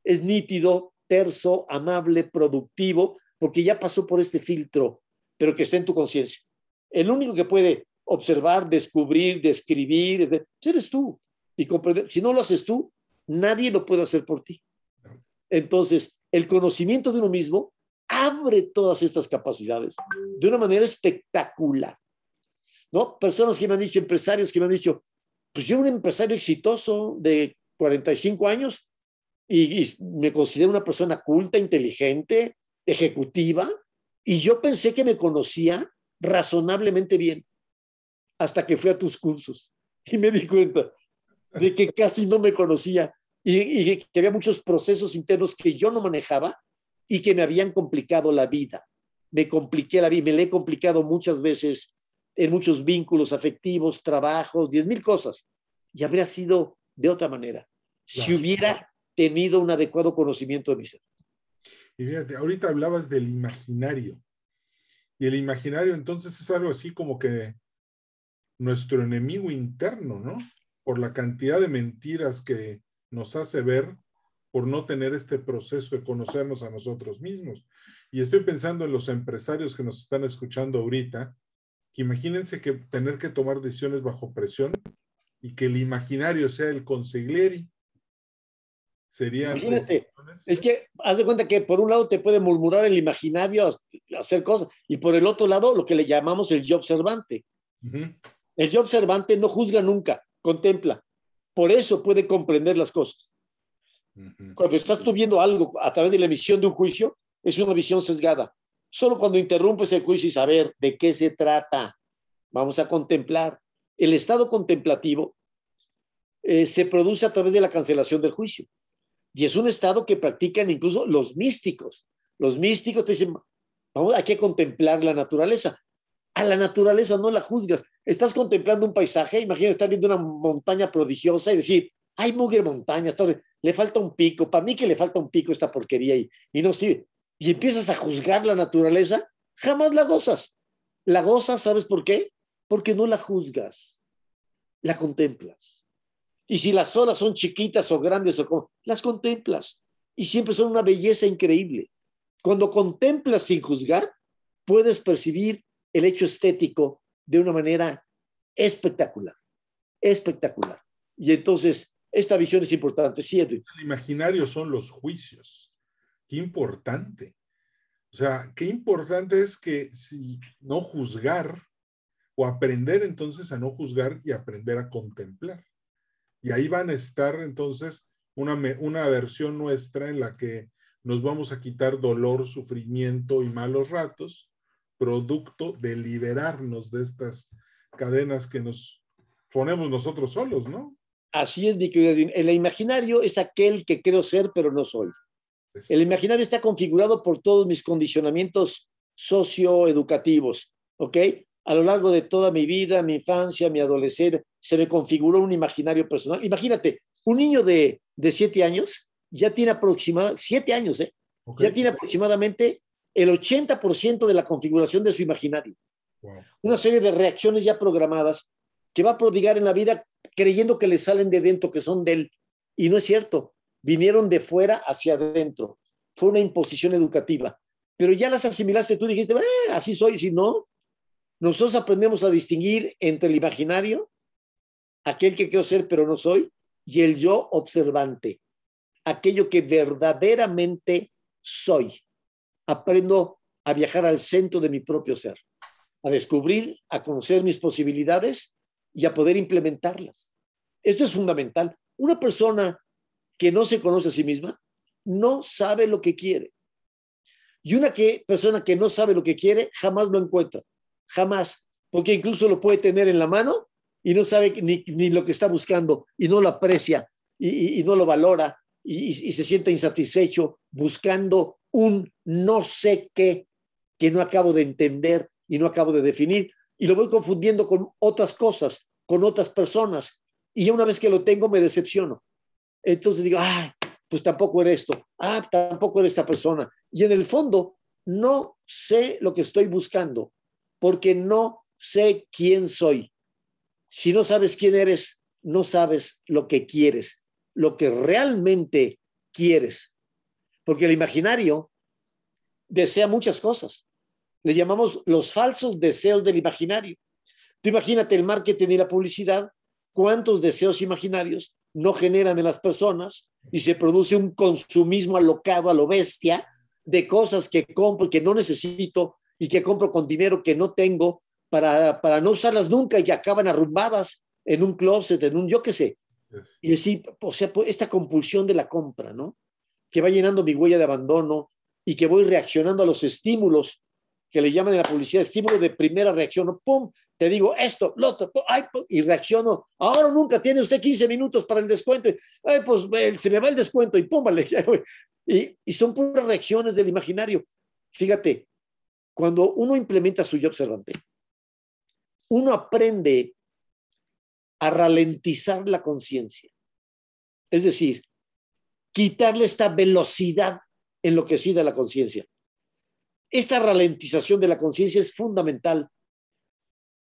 es nítido, terso, amable, productivo, porque ya pasó por este filtro, pero que está en tu conciencia. El único que puede observar, descubrir, describir, eres tú. Y comprender. Si no lo haces tú, nadie lo puede hacer por ti. Entonces, el conocimiento de uno mismo abre todas estas capacidades de una manera espectacular. ¿No? Personas que me han dicho, empresarios que me han dicho, pues yo un empresario exitoso de 45 años y me considero una persona culta, inteligente, ejecutiva, y yo pensé que me conocía razonablemente bien hasta que fui a tus cursos y me di cuenta de que casi no me conocía y, que había muchos procesos internos que yo no manejaba y que me habían complicado la vida. Me compliqué la vida, me le he complicado muchas veces en muchos vínculos afectivos, trabajos, diez mil cosas. Y habría sido de otra manera si hubiera tenido un adecuado conocimiento de mi ser. Y fíjate, ahorita hablabas del imaginario. Y el imaginario entonces es algo así como que nuestro enemigo interno, ¿no? Por la cantidad de mentiras que nos hace ver por no tener este proceso de conocernos a nosotros mismos. Y estoy pensando en los empresarios que nos están escuchando ahorita, que imagínense que tener que tomar decisiones bajo presión y que el imaginario sea el consiglieri. Sería. Imagínate, es que haz de cuenta que por un lado te puede murmurar el imaginario, hacer cosas, y por el otro lado lo que le llamamos el yo observante. El yo observante no juzga nunca, contempla. Por eso puede comprender las cosas. Cuando estás tú viendo algo a través de la emisión de un juicio, es una visión sesgada. Solo cuando interrumpes el juicio y saber de qué se trata, vamos a contemplar. El estado contemplativo eh, se produce a través de la cancelación del juicio. Y es un estado que practican incluso los místicos. Los místicos te dicen, vamos, hay que contemplar la naturaleza a la naturaleza no la juzgas. Estás contemplando un paisaje, imagina estar viendo una montaña prodigiosa y decir, ay, mugre montaña, le falta un pico, para mí que le falta un pico esta porquería y, y no sirve. Y empiezas a juzgar la naturaleza, jamás la gozas. La gozas, ¿sabes por qué? Porque no la juzgas, la contemplas. Y si las olas son chiquitas o grandes o como, las contemplas. Y siempre son una belleza increíble. Cuando contemplas sin juzgar, puedes percibir el hecho estético de una manera espectacular, espectacular. Y entonces, esta visión es importante, sí, El imaginario son los juicios. Qué importante. O sea, qué importante es que si no juzgar o aprender entonces a no juzgar y aprender a contemplar. Y ahí van a estar entonces una, una versión nuestra en la que nos vamos a quitar dolor, sufrimiento y malos ratos producto de liberarnos de estas cadenas que nos ponemos nosotros solos, ¿no? Así es, mi querido. El imaginario es aquel que creo ser, pero no soy. El imaginario está configurado por todos mis condicionamientos socioeducativos, ¿ok? A lo largo de toda mi vida, mi infancia, mi adolescencia, se me configuró un imaginario personal. Imagínate, un niño de, de siete años ya tiene aproximadamente, siete años, ¿eh? Ya tiene aproximadamente el 80% de la configuración de su imaginario. Una serie de reacciones ya programadas que va a prodigar en la vida creyendo que le salen de dentro, que son de él. Y no es cierto, vinieron de fuera hacia adentro. Fue una imposición educativa. Pero ya las asimilaste, tú dijiste, eh, así soy, si no, nosotros aprendemos a distinguir entre el imaginario, aquel que quiero ser pero no soy, y el yo observante, aquello que verdaderamente soy aprendo a viajar al centro de mi propio ser, a descubrir, a conocer mis posibilidades y a poder implementarlas. Esto es fundamental. Una persona que no se conoce a sí misma no sabe lo que quiere. Y una que, persona que no sabe lo que quiere jamás lo encuentra. Jamás. Porque incluso lo puede tener en la mano y no sabe ni, lo que está buscando y no lo aprecia y, no lo valora y, y se siente insatisfecho buscando un no sé qué que no acabo de entender y no acabo de definir y lo voy confundiendo con otras cosas, con otras personas y una vez que lo tengo me decepciono. Entonces digo, ay, pues tampoco eres esto, ah, tampoco eres esta persona. Y en el fondo no sé lo que estoy buscando porque no sé quién soy. Si no sabes quién eres, no sabes lo que quieres. lo que realmente quieres. Porque el imaginario desea muchas cosas. Le llamamos los falsos deseos del imaginario. Tú imagínate el marketing y la publicidad, cuántos deseos imaginarios no generan en las personas y se produce un consumismo alocado a lo bestia de cosas que compro y que no necesito y que compro con dinero que no tengo para, para no usarlas nunca y que acaban arrumbadas en un closet, en un yo qué sé. Y decir, o sea, pues, esta compulsión de la compra, ¿no? Que va llenando mi huella de abandono y que voy reaccionando a los estímulos que le llaman en la publicidad, estímulos de primera reacción, ¡pum! Te digo esto, lo otro, ay, y reacciono. Ahora nunca tiene usted 15 minutos para el descuento. Ay, pues se me va el descuento y pum, vale. Y, y son puras reacciones del imaginario. Fíjate, cuando uno implementa su yo observante, uno aprende a ralentizar la conciencia. Es decir, quitarle esta velocidad enloquecida a la conciencia. Esta ralentización de la conciencia es fundamental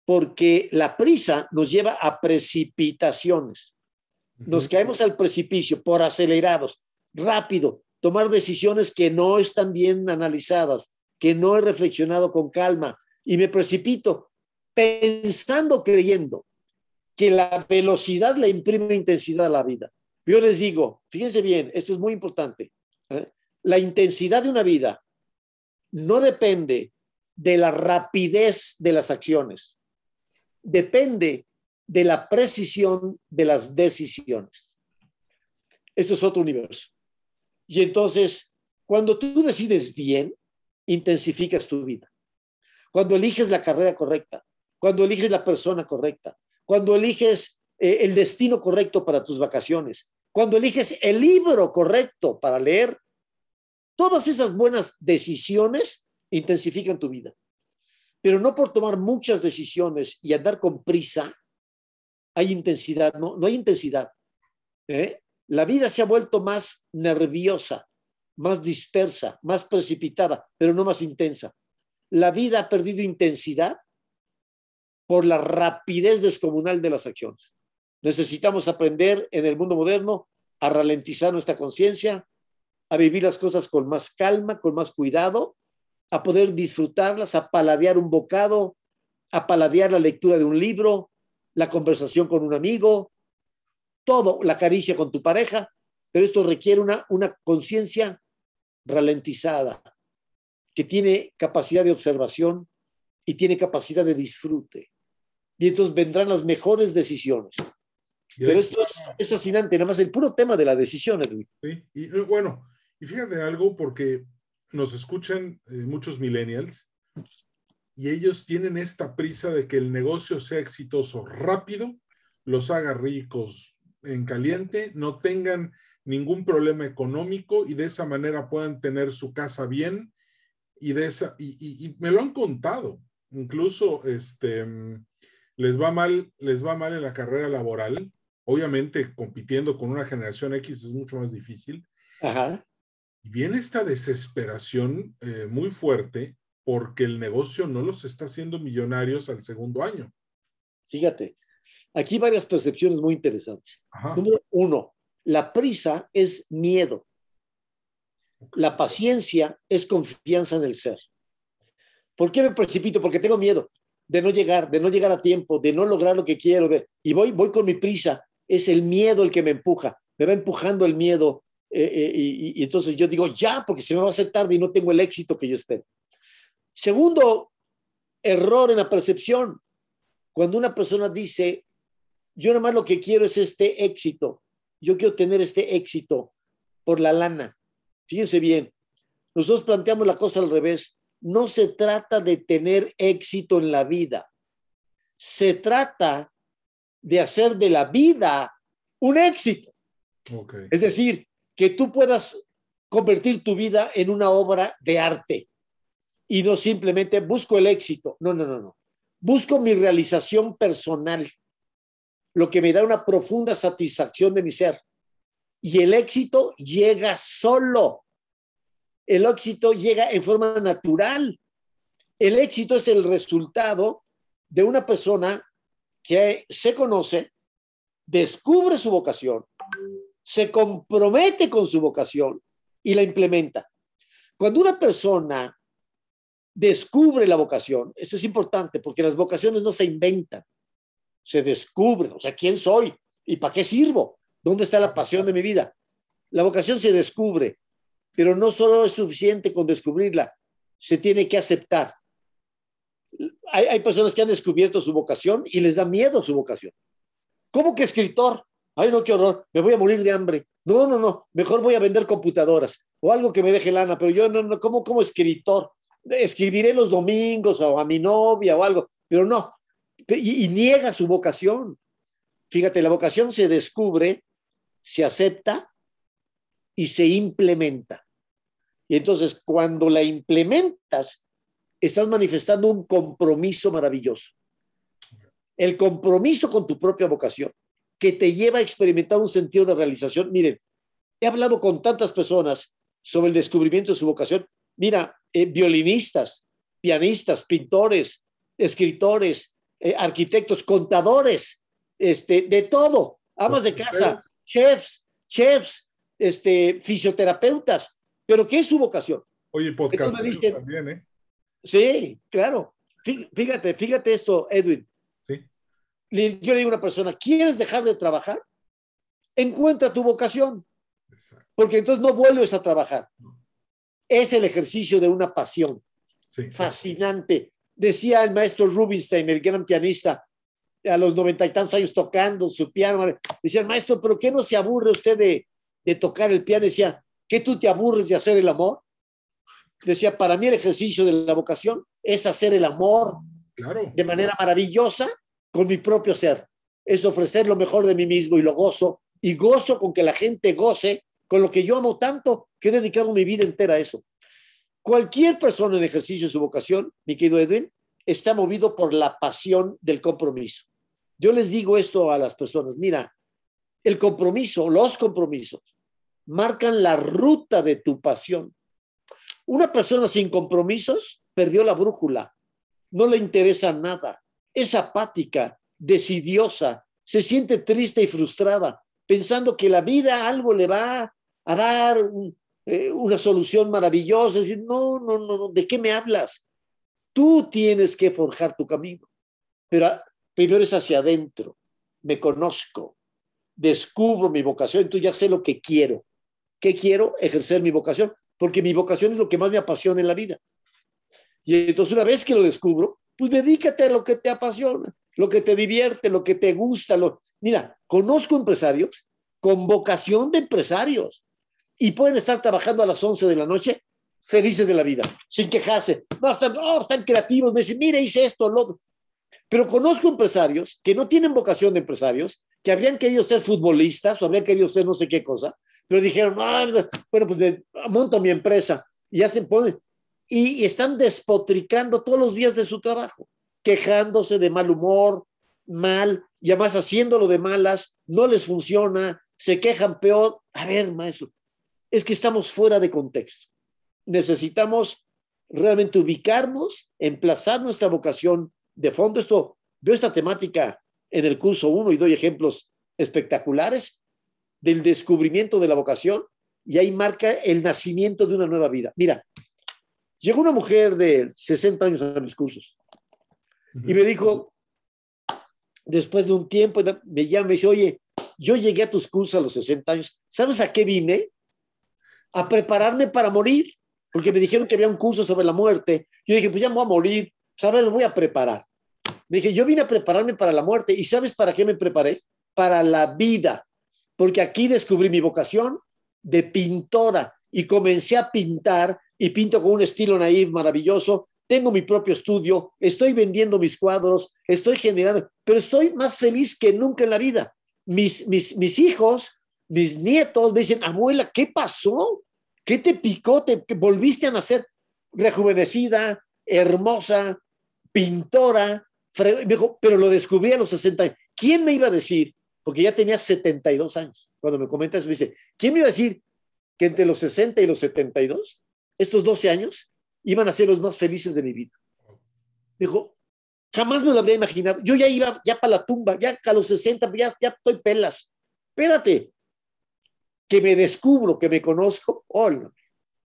porque la prisa nos lleva a precipitaciones. Nos caemos al precipicio por acelerados, rápido, tomar decisiones que no están bien analizadas, que no he reflexionado con calma y me precipito pensando, creyendo que la velocidad le imprime intensidad a la vida. Yo les digo, fíjense bien, esto es muy importante. ¿eh? La intensidad de una vida no depende de la rapidez de las acciones, depende de la precisión de las decisiones. Esto es otro universo. Y entonces, cuando tú decides bien, intensificas tu vida. Cuando eliges la carrera correcta, cuando eliges la persona correcta, cuando eliges eh, el destino correcto para tus vacaciones, cuando eliges el libro correcto para leer, todas esas buenas decisiones intensifican tu vida. Pero no por tomar muchas decisiones y andar con prisa, hay intensidad, no, hay intensidad. ¿eh? La vida se ha vuelto más nerviosa, más dispersa, más precipitada, pero no más intensa. La vida ha perdido intensidad por la rapidez descomunal de las acciones. Necesitamos aprender en el mundo moderno a ralentizar nuestra conciencia, a vivir las cosas con más calma, con más cuidado, a poder disfrutarlas, a paladear un bocado, a paladear la lectura de un libro, la conversación con un amigo, todo, la caricia con tu pareja, pero esto requiere una, una conciencia ralentizada, que tiene capacidad de observación y tiene capacidad de disfrute y entonces vendrán las mejores decisiones. Pero esto es, fascinante, nada más el puro tema de la decisión, Edwin. Sí, y bueno, y fíjate algo porque nos escuchan eh, muchos millennials y ellos tienen esta prisa de que el negocio sea exitoso rápido, los haga ricos en caliente, no tengan ningún problema económico y de esa manera puedan tener su casa bien y de esa y, y me lo han contado incluso este les va mal, les va mal en la carrera laboral. Obviamente, compitiendo con una generación X es mucho más difícil. Ajá. Viene esta desesperación eh, muy fuerte porque el negocio no los está haciendo millonarios al segundo año. Fíjate, aquí varias percepciones muy interesantes. Número uno, la prisa es miedo. La paciencia es confianza en el ser. ¿Por qué me precipito? Porque tengo miedo de no llegar, de no llegar a tiempo, de no lograr lo que quiero, de, y voy, voy con mi prisa. Es el miedo el que me empuja, me va empujando el miedo. Eh, eh, y, entonces yo digo, ya, porque se me va a hacer tarde y no tengo el éxito que yo espero. Segundo error en la percepción, cuando una persona dice, yo nada más lo que quiero es este éxito, yo quiero tener este éxito por la lana. Fíjense bien, nosotros planteamos la cosa al revés no se trata de tener éxito en la vida, se trata de hacer de la vida un éxito. Es decir, que tú puedas convertir tu vida en una obra de arte y no simplemente busco el éxito. No, no, no, no. Busco mi realización personal, lo que me da una profunda satisfacción de mi ser. Y el éxito llega solo el éxito llega en forma natural. El éxito es el resultado de una persona que se conoce, descubre su vocación, se compromete con su vocación y la implementa. Cuando una persona descubre la vocación, esto es importante porque las vocaciones no se inventan, se descubren, o sea, ¿quién soy? ¿Y para qué sirvo? ¿Dónde está la pasión de mi vida? La vocación se descubre, pero no solo es suficiente con descubrirla, se tiene que aceptar. Hay, hay, personas que han descubierto su vocación y les da miedo su vocación. ¿Cómo que escritor? Ay, no, qué horror, me voy a morir de hambre. No, no, no, mejor voy a vender computadoras o algo que me deje lana, pero yo no, no, ¿cómo como escritor? Escribiré los domingos o a mi novia o algo, pero no. Y, y niega su vocación. Fíjate, la vocación se descubre, se acepta y se implementa. Y entonces, cuando la implementas, estás manifestando un compromiso maravilloso. El compromiso con tu propia vocación, que te lleva a experimentar un sentido de realización. Miren, he hablado con tantas personas sobre el descubrimiento de su vocación. Mira, eh, violinistas, pianistas, pintores, escritores, eh, arquitectos, contadores, este, de todo, amas de casa, chefs, chefs, este, fisioterapeutas, pero ¿qué es su vocación? Oye, podcast también, ¿eh? Sí, claro. Fíjate, fíjate esto, Edwin. Yo le digo a una persona, ¿quieres dejar de trabajar? Encuentra tu vocación. Porque entonces no vuelves a trabajar. Es el ejercicio de una pasión. Sí. Fascinante. Decía el maestro Rubinstein, el gran pianista, a los noventa y tantos años tocando su piano. Decía, maestro, ¿pero qué no se aburre usted de, de tocar el piano? Decía, ¿qué tú te aburres de hacer el amor? Decía, para mí el ejercicio de la vocación es hacer el amor claro. de manera maravillosa con mi propio ser. Es ofrecer lo mejor de mí mismo y lo gozo. Y gozo con que la gente goce con lo que yo amo tanto que he dedicado mi vida entera a eso. Cualquier persona en ejercicio de su vocación, mi querido Edwin, está movido por la pasión del compromiso. Yo les digo esto a las personas, mira, el compromiso, los compromisos, marcan la ruta de tu pasión. Una persona sin compromisos perdió la brújula, no le interesa nada, es apática, decidiosa, se siente triste y frustrada, pensando que la vida algo le va a dar eh, una solución maravillosa. Decir, no, no, no, ¿de qué me hablas? Tú tienes que forjar tu camino, pero primero es hacia adentro. Me conozco, descubro mi vocación, entonces ya sé lo que quiero. ¿Qué quiero? Ejercer mi vocación, porque mi vocación es lo que más me apasiona en la vida. Y entonces una vez que lo descubro, pues dedícate a lo que te apasiona, lo que te divierte, lo que te gusta. Lo... Mira, conozco empresarios con vocación de empresarios y pueden estar trabajando a las 11 de la noche felices de la vida, sin quejarse. No, están, oh, están creativos, me dicen, mire, hice esto, lo otro. Pero conozco empresarios que no tienen vocación de empresarios, que habrían querido ser futbolistas o habrían querido ser no sé qué cosa, pero dijeron, ah, bueno, pues de, monto mi empresa y se ponen. Y, están despotricando todos los días de su trabajo, quejándose de mal humor, mal, y además haciéndolo de malas, no les funciona, se quejan peor. A ver, maestro, es que estamos fuera de contexto. Necesitamos realmente ubicarnos, emplazar nuestra vocación de fondo. Esto, veo esta temática en el curso 1 y doy ejemplos espectaculares del descubrimiento de la vocación y ahí marca el nacimiento de una nueva vida. Mira, llegó una mujer de 60 años a mis cursos y me dijo, después de un tiempo, me llama y me dice, oye, yo llegué a tus cursos a los 60 años, ¿sabes a qué vine? A prepararme para morir, porque me dijeron que había un curso sobre la muerte. Yo dije, pues ya me voy a morir, ¿sabes? Me voy a preparar. Me dije, yo vine a prepararme para la muerte. ¿Y sabes para qué me preparé? Para la vida. Porque aquí descubrí mi vocación de pintora y comencé a pintar y pinto con un estilo naif maravilloso. Tengo mi propio estudio, estoy vendiendo mis cuadros, estoy generando, pero estoy más feliz que nunca en la vida. Mis, mis, mis hijos, mis nietos me dicen, abuela, ¿qué pasó? ¿Qué te picó? ¿Te, te volviste a nacer rejuvenecida, hermosa, pintora? Me dijo, pero lo descubrí a los 60 años. ¿Quién me iba a decir? Porque ya tenía 72 años. Cuando me comenta eso, me dice, ¿quién me iba a decir que entre los 60 y los 72, estos 12 años, iban a ser los más felices de mi vida? Me dijo, jamás me lo habría imaginado. Yo ya iba ya para la tumba, ya a los 60, ya, ya estoy pelas. Espérate, que me descubro, que me conozco, oh,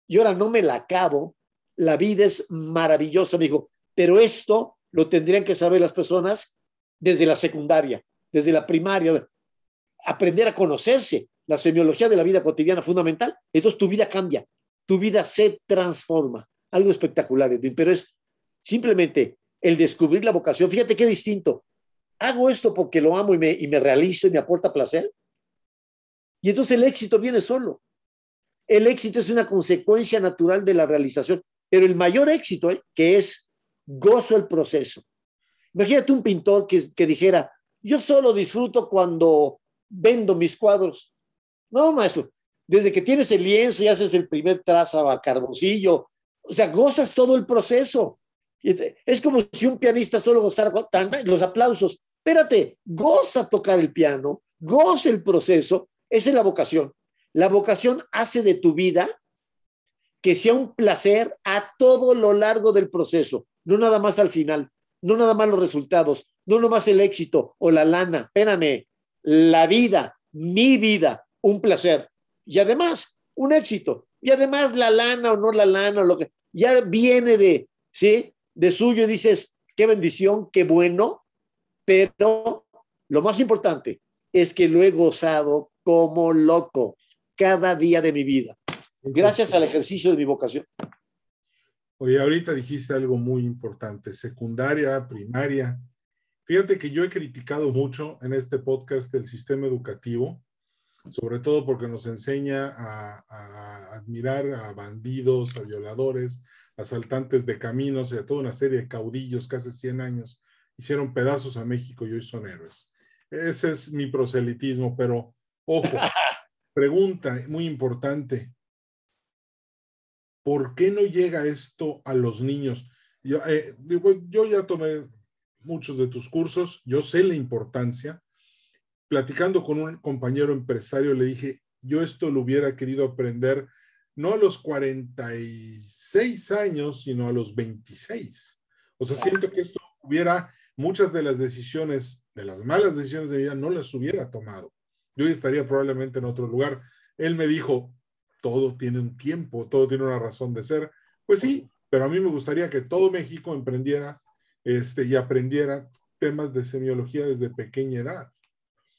y ahora no me la acabo, la vida es maravillosa, me dijo, pero esto lo tendrían que saber las personas desde la secundaria, desde la primaria, aprender a conocerse, la semiología de la vida cotidiana fundamental, entonces tu vida cambia, tu vida se transforma, algo espectacular, pero es simplemente el descubrir la vocación. Fíjate qué distinto. Hago esto porque lo amo y me, realizo y me aporta placer. Y entonces el éxito viene solo. El éxito es una consecuencia natural de la realización, pero el mayor éxito, ¿eh? que es gozo el proceso. Imagínate un pintor que dijera, yo solo disfruto cuando vendo mis cuadros. No, maestro, desde que tienes el lienzo y haces el primer trazo a carboncillo, o sea, gozas todo el proceso. Es como si un pianista solo gozara los aplausos. Espérate, goza tocar el piano, goza el proceso. Esa es la vocación. La vocación hace de tu vida que sea un placer a todo lo largo del proceso, no nada más al final, no nada más los resultados, no nada más el éxito o la lana. Espérame, la vida, mi vida, un placer. Y además, un éxito. Y además, la lana o no la lana, o lo que ya viene de, ¿sí? De suyo y dices, qué bendición, qué bueno, pero lo más importante es que lo he gozado como loco cada día de mi vida, gracias al ejercicio de mi vocación. Oye, ahorita dijiste algo muy importante, secundaria, primaria. Fíjate que yo he criticado mucho en este podcast el sistema educativo, sobre todo porque nos enseña a, admirar a bandidos, a violadores, asaltantes de caminos y a toda una serie de caudillos que hace 100 años hicieron pedazos a México y hoy son héroes. Ese es mi proselitismo, pero ojo, pregunta muy importante. ¿Por qué no llega esto a los niños? Yo, eh, yo ya tomé muchos de tus cursos, yo sé la importancia. Platicando con un compañero empresario, le dije, yo esto lo hubiera querido aprender no a los 46 años, sino a los 26. O sea, siento que esto hubiera, muchas de las decisiones, de las malas decisiones de vida, no las hubiera tomado. Yo estaría probablemente en otro lugar. Él me dijo, todo tiene un tiempo, todo tiene una razón de ser. Pues sí, pero a mí me gustaría que todo México emprendiera este, y aprendiera temas de semiología desde pequeña edad.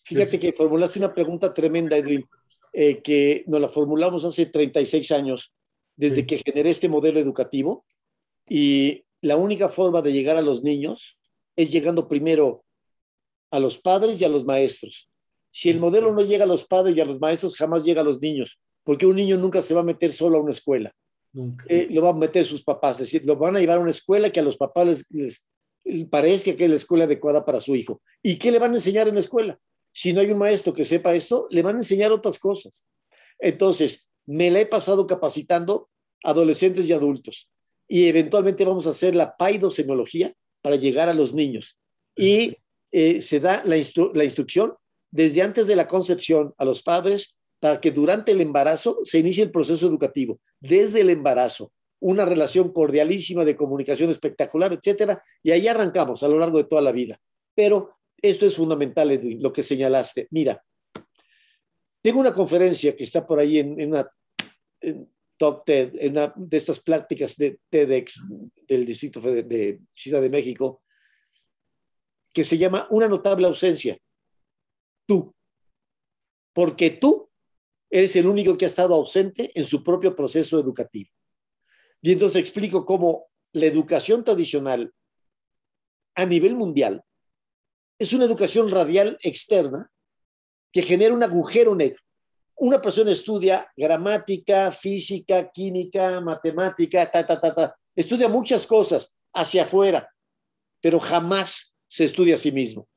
Fíjate que formulaste una pregunta tremenda, Edwin, eh, que nos la formulamos hace 36 años, desde que generé este modelo educativo, y la única forma de llegar a los niños es llegando primero a los padres y a los maestros. Si el modelo no llega a los padres y a los maestros, jamás llega a los niños, porque un niño nunca se va a meter solo a una escuela. Nunca. Eh, lo van a meter sus papás, es decir, lo van a llevar a una escuela que a los papás les, parezca que es la escuela adecuada para su hijo. ¿Y qué le van a enseñar en la escuela? Si no hay un maestro que sepa esto, le van a enseñar otras cosas. Entonces, me la he pasado capacitando adolescentes y adultos. Y eventualmente vamos a hacer la paidosemiología para llegar a los niños. Y eh, se da la, la instrucción desde antes de la concepción a los padres para que durante el embarazo se inicie el proceso educativo, desde el embarazo, una relación cordialísima de comunicación espectacular, etcétera, y ahí arrancamos a lo largo de toda la vida. Pero esto es fundamental, Edwin, lo que señalaste. Mira, tengo una conferencia que está por ahí en, una TED, en una de estas prácticas de TEDx del Distrito de Ciudad de México, que se llama Una notable ausencia. Tú. Porque tú eres el único que ha estado ausente en su propio proceso educativo. Y entonces explico cómo la educación tradicional a nivel mundial es una educación radial externa que genera un agujero negro. Una persona estudia gramática, física, química, matemática, ta, ta, ta, ta. Estudia muchas cosas hacia afuera, pero jamás se estudia a sí mismo.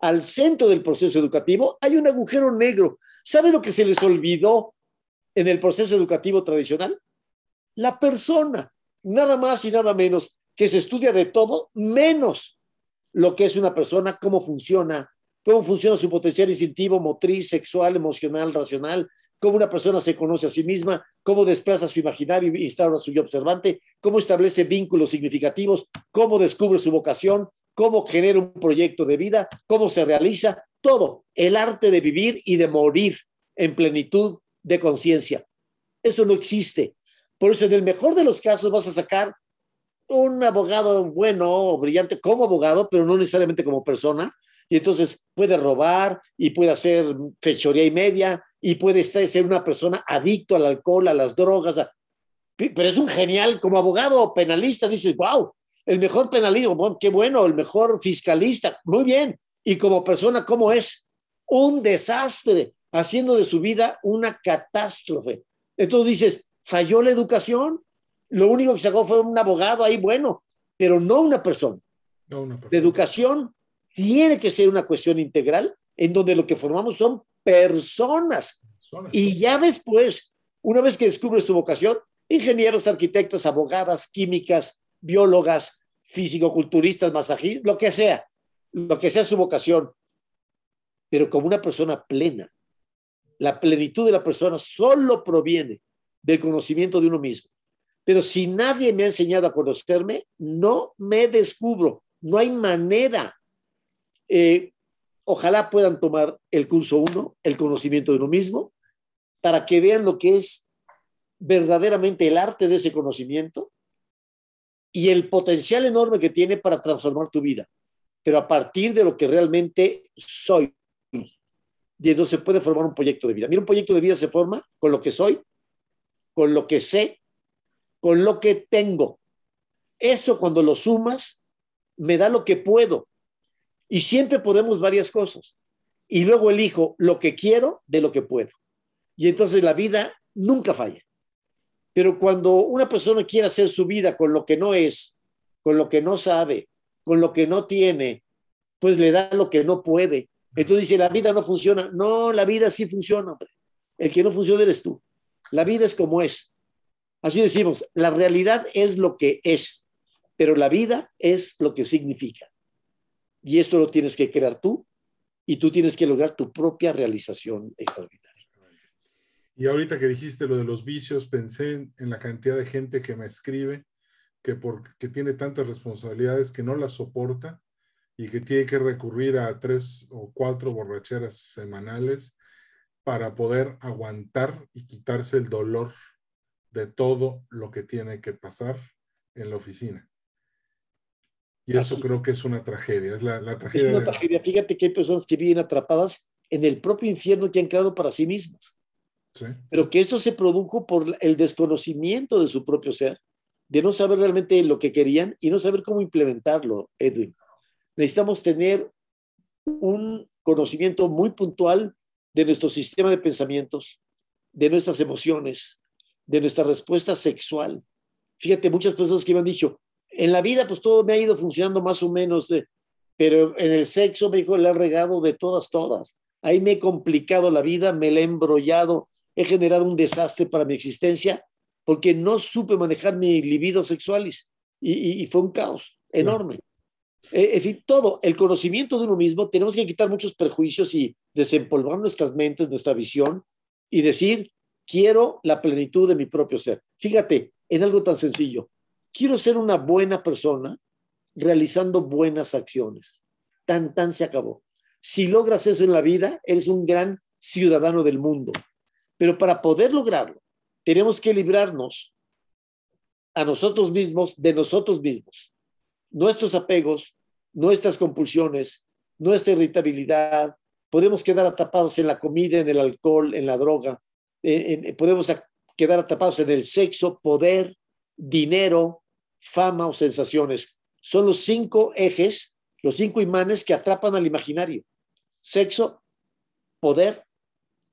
Al centro del proceso educativo hay un agujero negro. ¿Sabe lo que se les olvidó en el proceso educativo tradicional? La persona, nada más y nada menos, que se estudia de todo menos lo que es una persona, cómo funciona, cómo funciona su potencial instintivo, motriz, sexual, emocional, racional, cómo una persona se conoce a sí misma, cómo desplaza su imaginario y instaura su observante, cómo establece vínculos significativos, cómo descubre su vocación, cómo genera un proyecto de vida, cómo se realiza, todo, el arte de vivir y de morir en plenitud de conciencia. Eso no existe. Por eso, en el mejor de los casos, vas a sacar un abogado bueno o brillante como abogado, pero no necesariamente como persona. Y entonces puede robar y puede hacer fechoría y media y puede ser una persona adicto al alcohol, a las drogas. Pero es un genial como abogado penalista. Dices, wow, el mejor penalista, qué bueno, el mejor fiscalista, muy bien. Y como persona, ¿cómo es? Un desastre, haciendo de su vida una catástrofe. Entonces dices, falló la educación. Lo único que sacó fue un abogado ahí, bueno, pero no una persona. No una persona. La educación tiene que ser una cuestión integral en donde lo que formamos son personas. Y ya después, una vez que descubres tu vocación, ingenieros, arquitectos, abogadas, químicas, biólogas, físico-culturistas, masajistas, lo que sea, lo que sea su vocación, pero como una persona plena. La plenitud de la persona solo proviene del conocimiento de uno mismo. Pero si nadie me ha enseñado a conocerme, no me descubro. No hay manera. Eh, ojalá puedan tomar el curso 1, el conocimiento de uno mismo, para que vean lo que es verdaderamente el arte de ese conocimiento y el potencial enorme que tiene para transformar tu vida, pero a partir de lo que realmente soy. Y entonces se puede formar un proyecto de vida. Mira, un proyecto de vida se forma con lo que soy, con lo que sé, con lo que tengo. Eso cuando lo sumas, me da lo que puedo. Y siempre podemos varias cosas. Y luego elijo lo que quiero de lo que puedo. Y entonces la vida nunca falla. Pero cuando una persona quiere hacer su vida con lo que no es, con lo que no sabe, con lo que no tiene, pues le da lo que no puede. Entonces dice, la vida no funciona. No, la vida sí funciona, hombre. El que no funciona eres tú. La vida es como es. Así decimos, la realidad es lo que es, pero la vida es lo que significa. Y esto lo tienes que crear tú y tú tienes que lograr tu propia realización extraordinaria. Y ahorita que dijiste lo de los vicios, pensé en, la cantidad de gente que me escribe que porque tiene tantas responsabilidades que no las soporta y que tiene que recurrir a tres o cuatro borracheras semanales para poder aguantar y quitarse el dolor de todo lo que tiene que pasar en la oficina. Y eso creo que es una tragedia. Es, la, tragedia es una tragedia. Fíjate que hay personas que viven atrapadas en el propio infierno que han creado para sí mismas. Sí. Pero que esto se produjo por el desconocimiento de su propio ser, de no saber realmente lo que querían y no saber cómo implementarlo, Edwin. Necesitamos tener un conocimiento muy puntual de nuestro sistema de pensamientos, de nuestras emociones, de nuestra respuesta sexual. Fíjate, muchas personas que me han dicho, en la vida pues todo me ha ido funcionando más o menos, eh, pero en el sexo me dijo, le he regado de todas, todas. Ahí me he complicado la vida, me la he embrollado, he generado un desastre para mi existencia porque no supe manejar mi libido sexuales y, fue un caos enorme. Eh, en fin, todo, el conocimiento de uno mismo, tenemos que quitar muchos prejuicios y desempolvar nuestras mentes, nuestra visión y decir, quiero la plenitud de mi propio ser. Fíjate, en algo tan sencillo, quiero ser una buena persona realizando buenas acciones. Tan, tan se acabó. Si logras eso en la vida, eres un gran ciudadano del mundo. Pero para poder lograrlo, tenemos que librarnos a nosotros mismos de nosotros mismos nuestros apegos, nuestras compulsiones, nuestra irritabilidad, podemos quedar atrapados en la comida, en el alcohol, en la droga, podemos quedar atrapados en el sexo, poder, dinero, fama o sensaciones. Son los cinco ejes, los cinco imanes que atrapan al imaginario. Sexo, poder,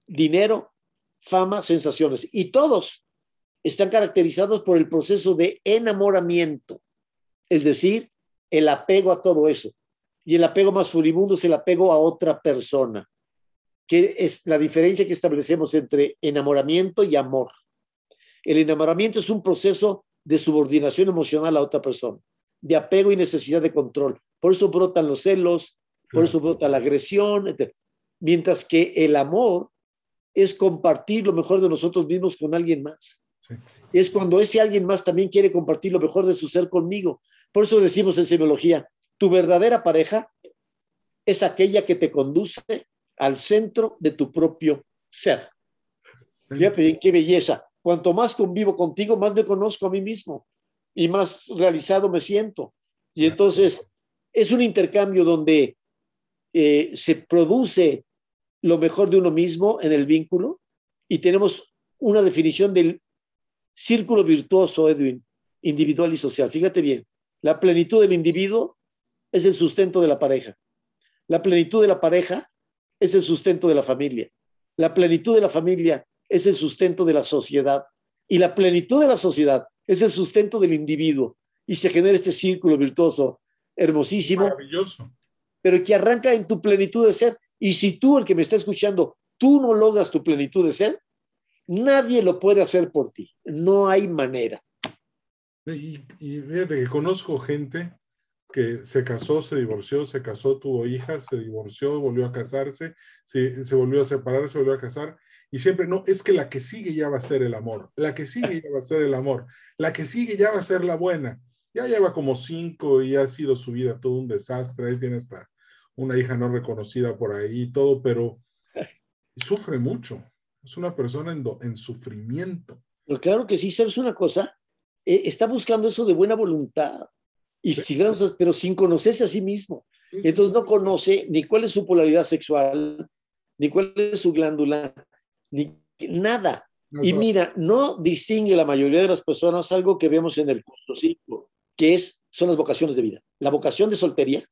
dinero, fama, sensaciones. Y todos están caracterizados por el proceso de enamoramiento es decir, el apego a todo eso. Y el apego más furibundo es el apego a otra persona, que es la diferencia que establecemos entre enamoramiento y amor. El enamoramiento es un proceso de subordinación emocional a otra persona, de apego y necesidad de control. Por eso brotan los celos, por eso brota la agresión, mientras que el amor es compartir lo mejor de nosotros mismos con alguien más. Es cuando ese alguien más también quiere compartir lo mejor de su ser conmigo. Por eso decimos en semiología, tu verdadera pareja es aquella que te conduce al centro de tu propio ser. Fíjate qué belleza. Cuanto más convivo contigo, más me conozco a mí mismo y más realizado me siento. Y entonces es un intercambio donde eh, se produce lo mejor de uno mismo en el vínculo y tenemos una definición del círculo virtuoso, Edwin, individual y social. Fíjate bien, la plenitud del individuo es el sustento de la pareja. La plenitud de la pareja es el sustento de la familia. La plenitud de la familia es el sustento de la sociedad. Y la plenitud de la sociedad es el sustento del individuo. Y se genera este círculo virtuoso, hermosísimo. Maravilloso. Pero que arranca en tu plenitud de ser. Y si tú, el que me está escuchando, tú no logras tu plenitud de ser, nadie lo puede hacer por ti. No hay manera. Y, y fíjate que conozco gente que se casó, se divorció, se casó, tuvo hijas, se divorció, volvió a casarse, se, se, volvió a separar, se volvió a casar, y siempre, no, es que la que sigue ya va a ser el amor, la que sigue ya va a ser el amor, la que sigue ya va a ser la buena. Ya lleva como cinco y ha sido su vida todo un desastre, ahí tiene hasta una hija no reconocida por ahí y todo, pero sufre mucho, es una persona en, do, en sufrimiento. Pero claro que sí, ¿sabes una cosa? Eh, está buscando eso de buena voluntad y sí. si, pero sin conocerse a sí mismo. Entonces no conoce ni cuál es su polaridad sexual, ni cuál es su glándula, ni nada. No, y mira, no distingue la mayoría de las personas algo que vemos en el curso 5, que es, son las vocaciones de vida. La vocación de soltería,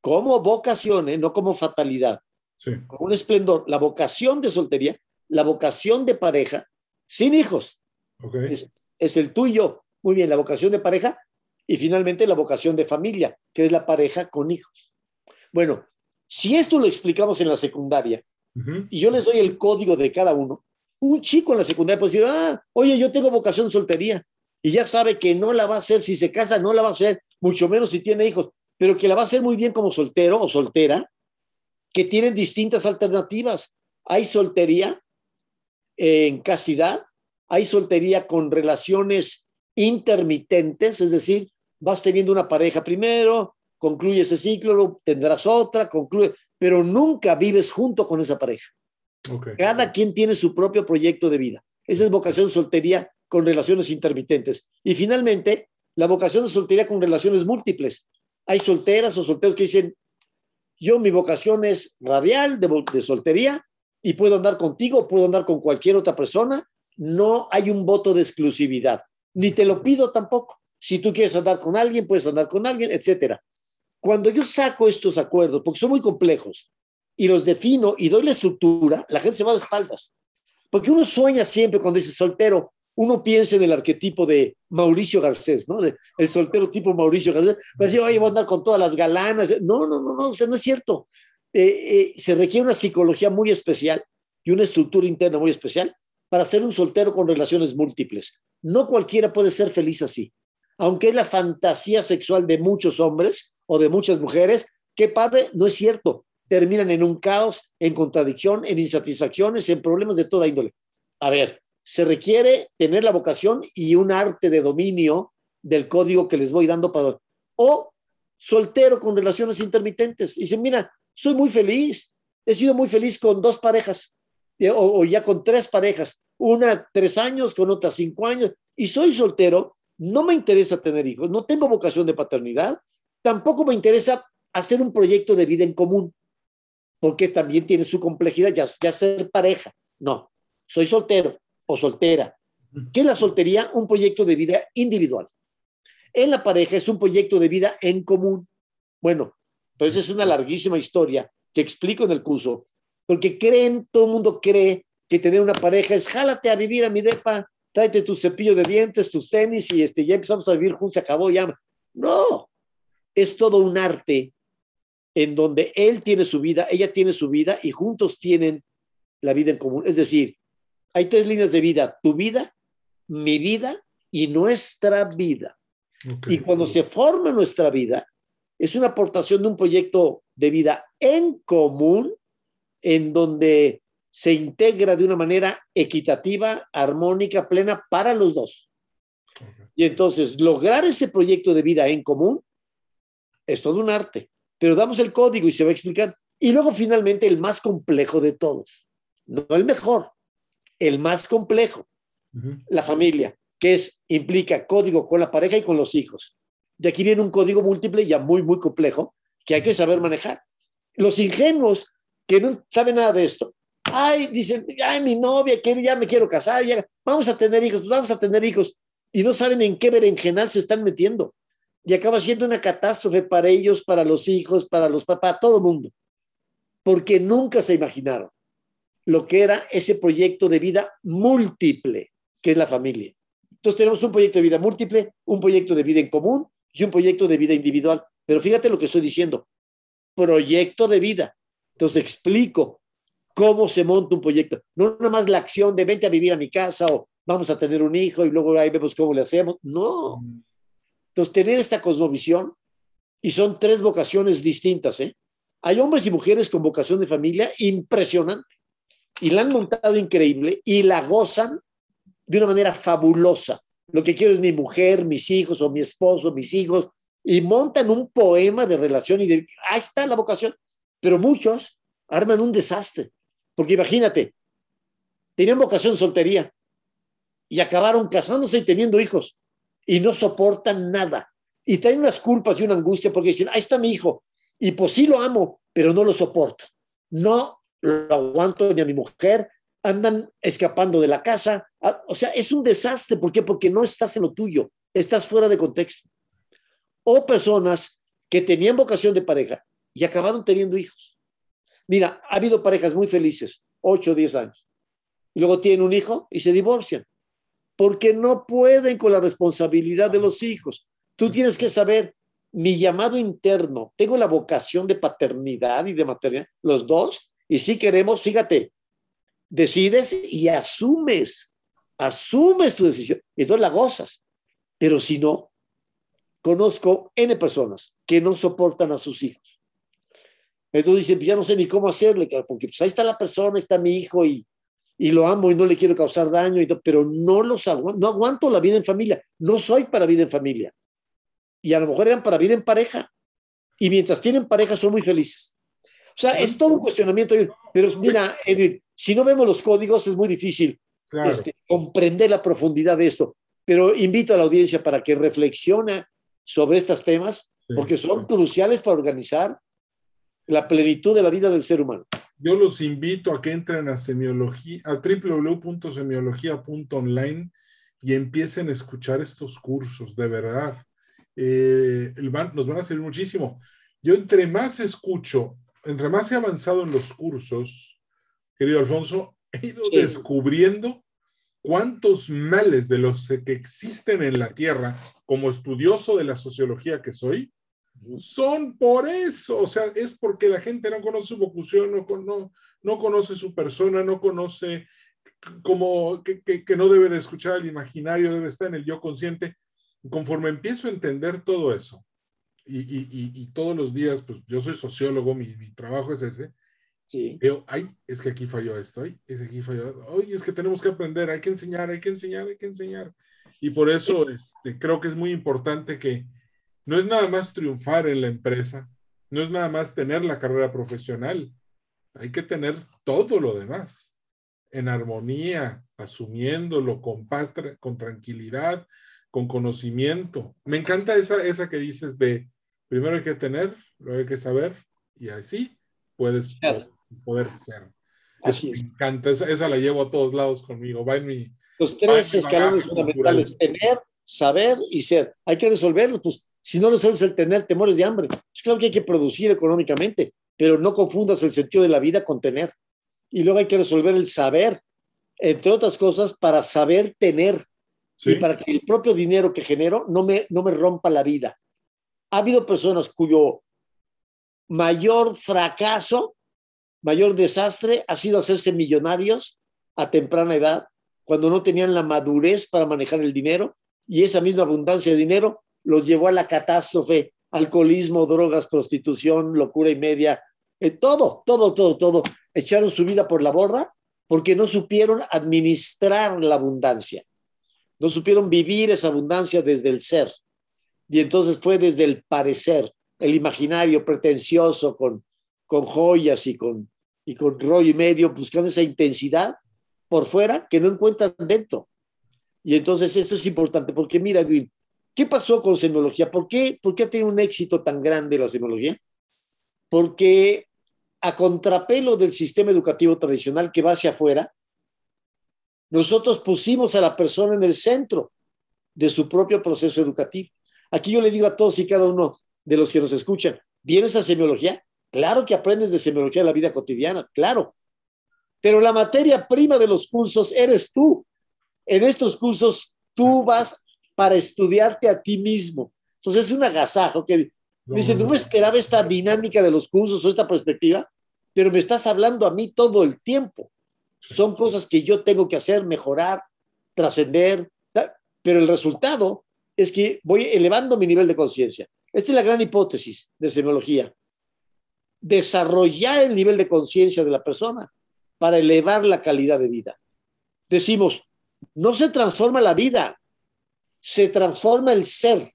como vocación, ¿eh? no como fatalidad, sí. como un esplendor. La vocación de soltería, la vocación de pareja, sin hijos. Okay. Es, es el tuyo. Muy bien, la vocación de pareja, y finalmente la vocación de familia, que es la pareja con hijos. Bueno, si esto lo explicamos en la secundaria uh -huh. y yo les doy el código de cada uno, un chico en la secundaria puede decir, ah, oye, yo tengo vocación de soltería y ya sabe que no la va a hacer si se casa, no la va a hacer, mucho menos si tiene hijos, pero que la va a hacer muy bien como soltero o soltera, que tienen distintas alternativas. Hay soltería en castidad, hay soltería con relaciones intermitentes, es decir, vas teniendo una pareja primero, concluye ese ciclo, tendrás otra, concluye, pero nunca vives junto con esa pareja. Okay. Cada quien tiene su propio proyecto de vida. Esa es vocación de soltería con relaciones intermitentes. Y finalmente, la vocación de soltería con relaciones múltiples. Hay solteras o solteros que dicen, yo mi vocación es radial de, de soltería y puedo andar contigo, puedo andar con cualquier otra persona. No hay un voto de exclusividad, ni te lo pido tampoco. Si tú quieres andar con alguien, puedes andar con alguien, etcétera. Cuando yo saco estos acuerdos, porque son muy complejos, y los defino y doy la estructura, la gente se va de espaldas. Porque uno sueña siempre cuando dice soltero, uno piensa en el arquetipo de Mauricio Garcés, ¿no? De, el soltero tipo Mauricio Garcés. A decir, oye, voy a andar con todas las galanas. No, no, no, no, o sea, no es cierto. Eh, eh, se requiere una psicología muy especial y una estructura interna muy especial para ser un soltero con relaciones múltiples. No cualquiera puede ser feliz así. Aunque es la fantasía sexual de muchos hombres o de muchas mujeres, qué padre, no es cierto. Terminan en un caos, en contradicción, en insatisfacciones, en problemas de toda índole. A ver, se requiere tener la vocación y un arte de dominio del código que les voy dando para... O soltero con relaciones intermitentes. Y dicen, mira, soy muy feliz. He sido muy feliz con dos parejas o, o ya con tres parejas. Una tres años, con otra cinco años. Y soy soltero no me interesa tener hijos, no tengo vocación de paternidad, tampoco me interesa hacer un proyecto de vida en común, porque también tiene su complejidad, ya, ya ser pareja. No, soy soltero o soltera. ¿Qué es la soltería? Un proyecto de vida individual. En la pareja es un proyecto de vida en común. Bueno, pero esa es una larguísima historia que explico en el curso, porque creen, todo el mundo cree que tener una pareja es jálate a vivir a mi depa, tráete tu cepillo de dientes, tus tenis y este, ya empezamos a vivir juntos, se acabó ya. No, es todo un arte en donde él tiene su vida, ella tiene su vida y juntos tienen la vida en común. Es decir, hay tres líneas de vida, tu vida, mi vida y nuestra vida. Okay. Y cuando se forma nuestra vida, es una aportación de un proyecto de vida en común en donde se integra de una manera equitativa, armónica, plena para los dos. Okay. Y entonces lograr ese proyecto de vida en común es todo un arte, pero damos el código y se va a explicar. Y luego finalmente el más complejo de todos, no el mejor, el más complejo, la familia, que es, implica código con la pareja y con los hijos. De aquí viene un código múltiple ya muy, muy complejo que hay que saber manejar. Los ingenuos que no saben nada de esto, ay, dicen, ay, mi novia, que ya me quiero casar, ya, vamos a tener hijos, pues vamos a tener hijos, y no saben en qué berenjenal se están metiendo. Y acaba siendo una catástrofe para ellos, para los hijos, para los papás, todo el mundo. Porque nunca se imaginaron lo que era ese proyecto de vida múltiple, que es la familia. Entonces tenemos un proyecto de vida múltiple, un proyecto de vida en común y un proyecto de vida individual. Pero fíjate lo que estoy diciendo, proyecto de vida. Entonces explico cómo se monta un proyecto. No nada más la acción de vente a vivir a mi casa o vamos a tener un hijo y luego ahí vemos cómo le hacemos. No. Entonces tener esta cosmovisión y son tres vocaciones distintas. ¿eh? Hay hombres y mujeres con vocación de familia impresionante y la han montado increíble y la gozan de una manera fabulosa. Lo que quiero es mi mujer, mis hijos o mi esposo, mis hijos, y montan un poema de relación y de, ahí está la vocación. Pero muchos arman un desastre, porque imagínate, tenían vocación soltería y acabaron casándose y teniendo hijos y no soportan nada. Y tienen unas culpas y una angustia porque dicen, ahí está mi hijo, y pues sí lo amo, pero no lo soporto. No lo aguanto ni a mi mujer, andan escapando de la casa. Ah, o sea, es un desastre. ¿Por qué? Porque no estás en lo tuyo, estás fuera de contexto. O personas que tenían vocación de pareja y acabaron teniendo hijos. Mira, ha habido parejas muy felices, 8 o 10 años, y luego tienen un hijo y se divorcian, porque no pueden con la responsabilidad de los hijos. Tú tienes que saber mi llamado interno, tengo la vocación de paternidad y de maternidad, los dos, y si queremos, fíjate, decides y asumes, asumes tu decisión, y entonces la gozas. Pero si no, conozco N personas que no soportan a sus hijos. Entonces dicen, ya no sé ni cómo hacerle, porque pues ahí está la persona, está mi hijo y, y lo amo y no le quiero causar daño, y pero no los aguanto, no aguanto la vida en familia, no soy para vida en familia. Y a lo mejor eran para vida en pareja. Y mientras tienen pareja son muy felices. O sea, es todo un cuestionamiento. Pero mira, Edwin, si no vemos los códigos es muy difícil este, comprender la profundidad de esto. Pero invito a la audiencia para que reflexione sobre estos temas, porque son cruciales para organizar la plenitud de la vida del ser humano. Yo los invito a que entren a semiología, a www.semiología.online y empiecen a escuchar estos cursos, de verdad. Eh, nos van a servir muchísimo. Yo entre más escucho entre más he avanzado en los cursos, querido Alfonso, he ido descubriendo cuántos males de los que existen en la Tierra, como estudioso de la sociología que soy, son por eso. O sea, es porque la gente no conoce su vocación, no, no, conoce su persona, no conoce como que, que, no debe de escuchar el imaginario, debe estar en el yo consciente. Conforme empiezo a entender todo eso, y, todos los días, pues yo soy sociólogo, mi, trabajo es ese. Sí. Veo, ay, es que aquí falló esto, ay, es que aquí falló, ay, es que tenemos que aprender, hay que enseñar, hay que enseñar, hay que enseñar. Y por eso este, creo que es muy importante que no es nada más triunfar en la empresa, no es nada más tener la carrera profesional, hay que tener todo lo demás en armonía, asumiéndolo con paz, con tranquilidad, con conocimiento. Me encanta esa, esa que dices de primero hay que tener, luego hay que saber y así puedes ser. poder ser. Así es. Me encanta, esa, la llevo a todos lados conmigo. Va en mi, Los tres escalones fundamentales, tener, saber y ser. Hay que resolverlos, pues si no resuelves el tener, temores de hambre. Es claro que hay que producir económicamente, pero no confundas el sentido de la vida con tener. Y luego hay que resolver el saber, entre otras cosas, para saber tener. Y para que el propio dinero que genero no me, no me rompa la vida ha habido personas cuyo mayor fracaso, mayor desastre ha sido hacerse millonarios a temprana edad, cuando no tenían la madurez para manejar el dinero y esa misma abundancia de dinero los llevó a la catástrofe, alcoholismo, drogas, prostitución, locura y media, eh, todo, todo, todo, todo. Echaron su vida por la borda porque no supieron administrar la abundancia, no supieron vivir esa abundancia desde el ser. Y entonces fue desde el parecer, el imaginario pretencioso con, con joyas y con, y con rollo y medio, buscando esa intensidad, por fuera que no encuentran dentro. Y entonces esto es importante porque mira, Edwin, ¿qué pasó con semiología? ¿Por qué, ¿Por qué ha tenido un éxito tan grande la semiología? Porque a contrapelo del sistema educativo tradicional que va hacia afuera, nosotros pusimos a la persona en el centro de su propio proceso educativo. Aquí yo le digo a todos y cada uno de los que nos escuchan, ¿vienes a semiología? Claro que aprendes de semiología en la vida cotidiana, claro. Pero la materia prima de los cursos eres tú. En estos cursos tú vas para estudiarte a ti mismo. Entonces es un agasajo que dice, no me esperaba esta dinámica de los cursos o esta perspectiva, pero me estás hablando a mí todo el tiempo. Son cosas que yo tengo que hacer, mejorar, trascender, pero el resultado es que voy elevando mi nivel de conciencia. Esta es la gran hipótesis de semiología. Desarrollar el nivel de conciencia de la persona para elevar la calidad de vida. Decimos, no se transforma la vida, se transforma el ser.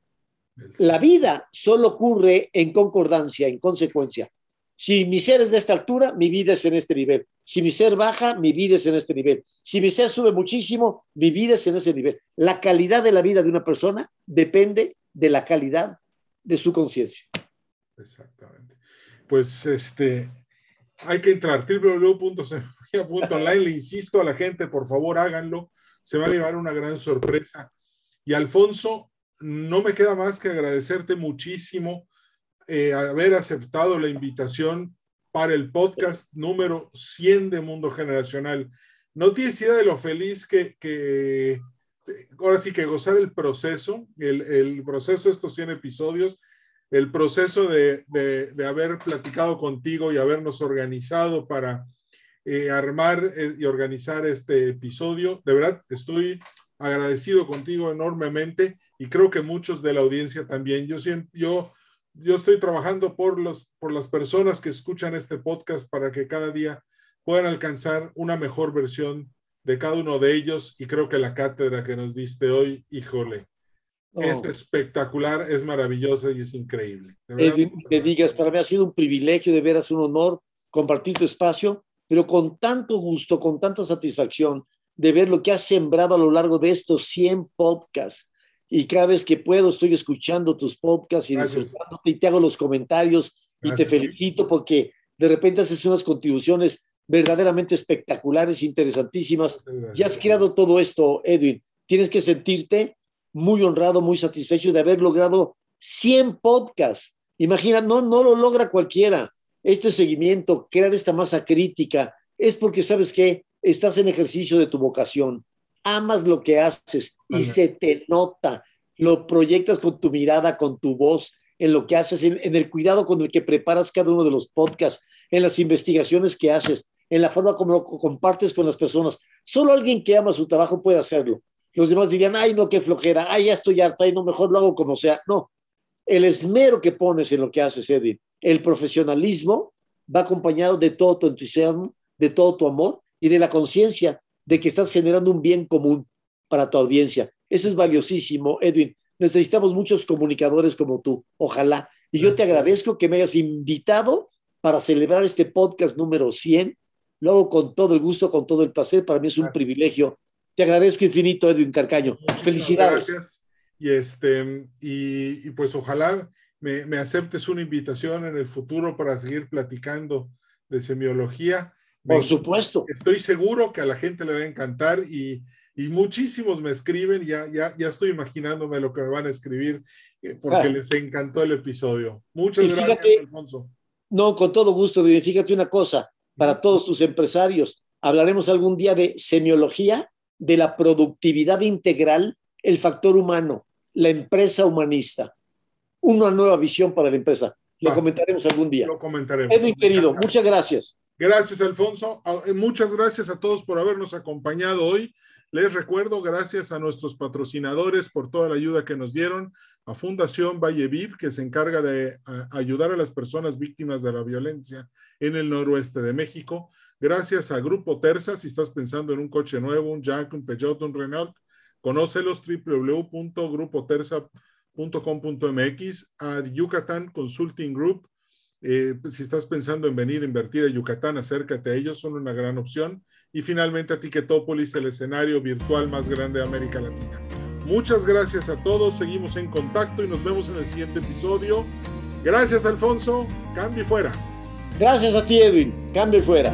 La vida solo ocurre en concordancia, en consecuencia. Si mi ser es de esta altura, mi vida es en este nivel. Si mi ser baja, mi vida es en este nivel. Si mi ser sube muchísimo, mi vida es en ese nivel. La calidad de la vida de una persona depende de la calidad de su conciencia. Exactamente. Pues este, hay que entrar www.semología.online. Le insisto a la gente, por favor, háganlo. Se va a llevar una gran sorpresa. Y Alfonso, no me queda más que agradecerte muchísimo eh, haber aceptado la invitación para el podcast número 100 de Mundo Generacional. No tienes idea de lo feliz que, que ahora sí que gozar el proceso, el, proceso de estos 100 episodios, el proceso de haber platicado contigo y habernos organizado para eh, armar eh, y organizar este episodio. De verdad, estoy agradecido contigo enormemente y creo que muchos de la audiencia también. Yo siempre, yo yo estoy trabajando por, los, por las personas que escuchan este podcast para que cada día puedan alcanzar una mejor versión de cada uno de ellos y creo que la cátedra que nos diste hoy, híjole, es oh. espectacular, es maravillosa y es increíble. Que digas, para mí ha sido un privilegio, de veras un honor compartir tu espacio, pero con tanto gusto, con tanta satisfacción de ver lo que has sembrado a lo largo de estos 100 podcasts y cada vez que puedo estoy escuchando tus podcasts y te hago los comentarios y te felicito porque de repente haces unas contribuciones verdaderamente espectaculares, interesantísimas. Ya has creado todo esto, Edwin. Tienes que sentirte muy honrado, muy satisfecho de haber logrado 100 podcasts. Imagina, no, no lo logra cualquiera. Este seguimiento, crear esta masa crítica, es porque sabes que estás en ejercicio de tu vocación amas lo que haces y se te nota, lo proyectas con tu mirada, con tu voz, en lo que haces, en, el cuidado con el que preparas cada uno de los podcasts, en las investigaciones que haces, en la forma como lo compartes con las personas. Solo alguien que ama su trabajo puede hacerlo. Los demás dirían, ay, no, qué flojera, ay, ya estoy harta, ay, no, mejor lo hago como sea. No, el esmero que pones en lo que haces, Edith, el profesionalismo va acompañado de todo tu entusiasmo, de todo tu amor y de la conciencia de que estás generando un bien común para tu audiencia. Eso es valiosísimo, Edwin. Necesitamos muchos comunicadores como tú, ojalá. Y yo te agradezco que me hayas invitado para celebrar este podcast número 100. Luego, con todo el gusto, con todo el placer, para mí es un privilegio. Te agradezco infinito, Edwin Carcaño. Felicidades. Gracias. Y, este, y, pues ojalá me, me aceptes una invitación en el futuro para seguir platicando de semiología por supuesto. Estoy seguro que a la gente le va a encantar y, y muchísimos me escriben, ya, ya, ya estoy imaginándome lo que me van a escribir eh, porque les encantó el episodio. Muchas gracias, Alfonso. No, con todo gusto. Fíjate una cosa, para todos tus empresarios, hablaremos algún día de semiología, de la productividad integral, el factor humano, la empresa humanista. Una nueva visión para la empresa. Lo comentaremos algún día. Lo comentaremos. Edwin, querido, muchas gracias. Gracias, Alfonso. Ah, eh, muchas gracias a todos por habernos acompañado hoy. Les recuerdo, gracias a nuestros patrocinadores por toda la ayuda que nos dieron, a Fundación Valle Viv, que se encarga de ayudar a las personas víctimas de la violencia en el noroeste de México. Gracias a Grupo Terza, si estás pensando en un coche nuevo, un Jack, un Peugeot, un Renault, conócelos www.grupoterza.com.mx, a Yucatán Consulting Group, Eh, pues, si estás pensando en venir a invertir a Yucatán, acércate a ellos, son una gran opción. Y finalmente a el escenario virtual más grande de América Latina. Muchas gracias a todos, seguimos en contacto y nos vemos en el siguiente episodio. Gracias, Alfonso. Cambio fuera. Gracias a ti, Edwin. Cambio fuera.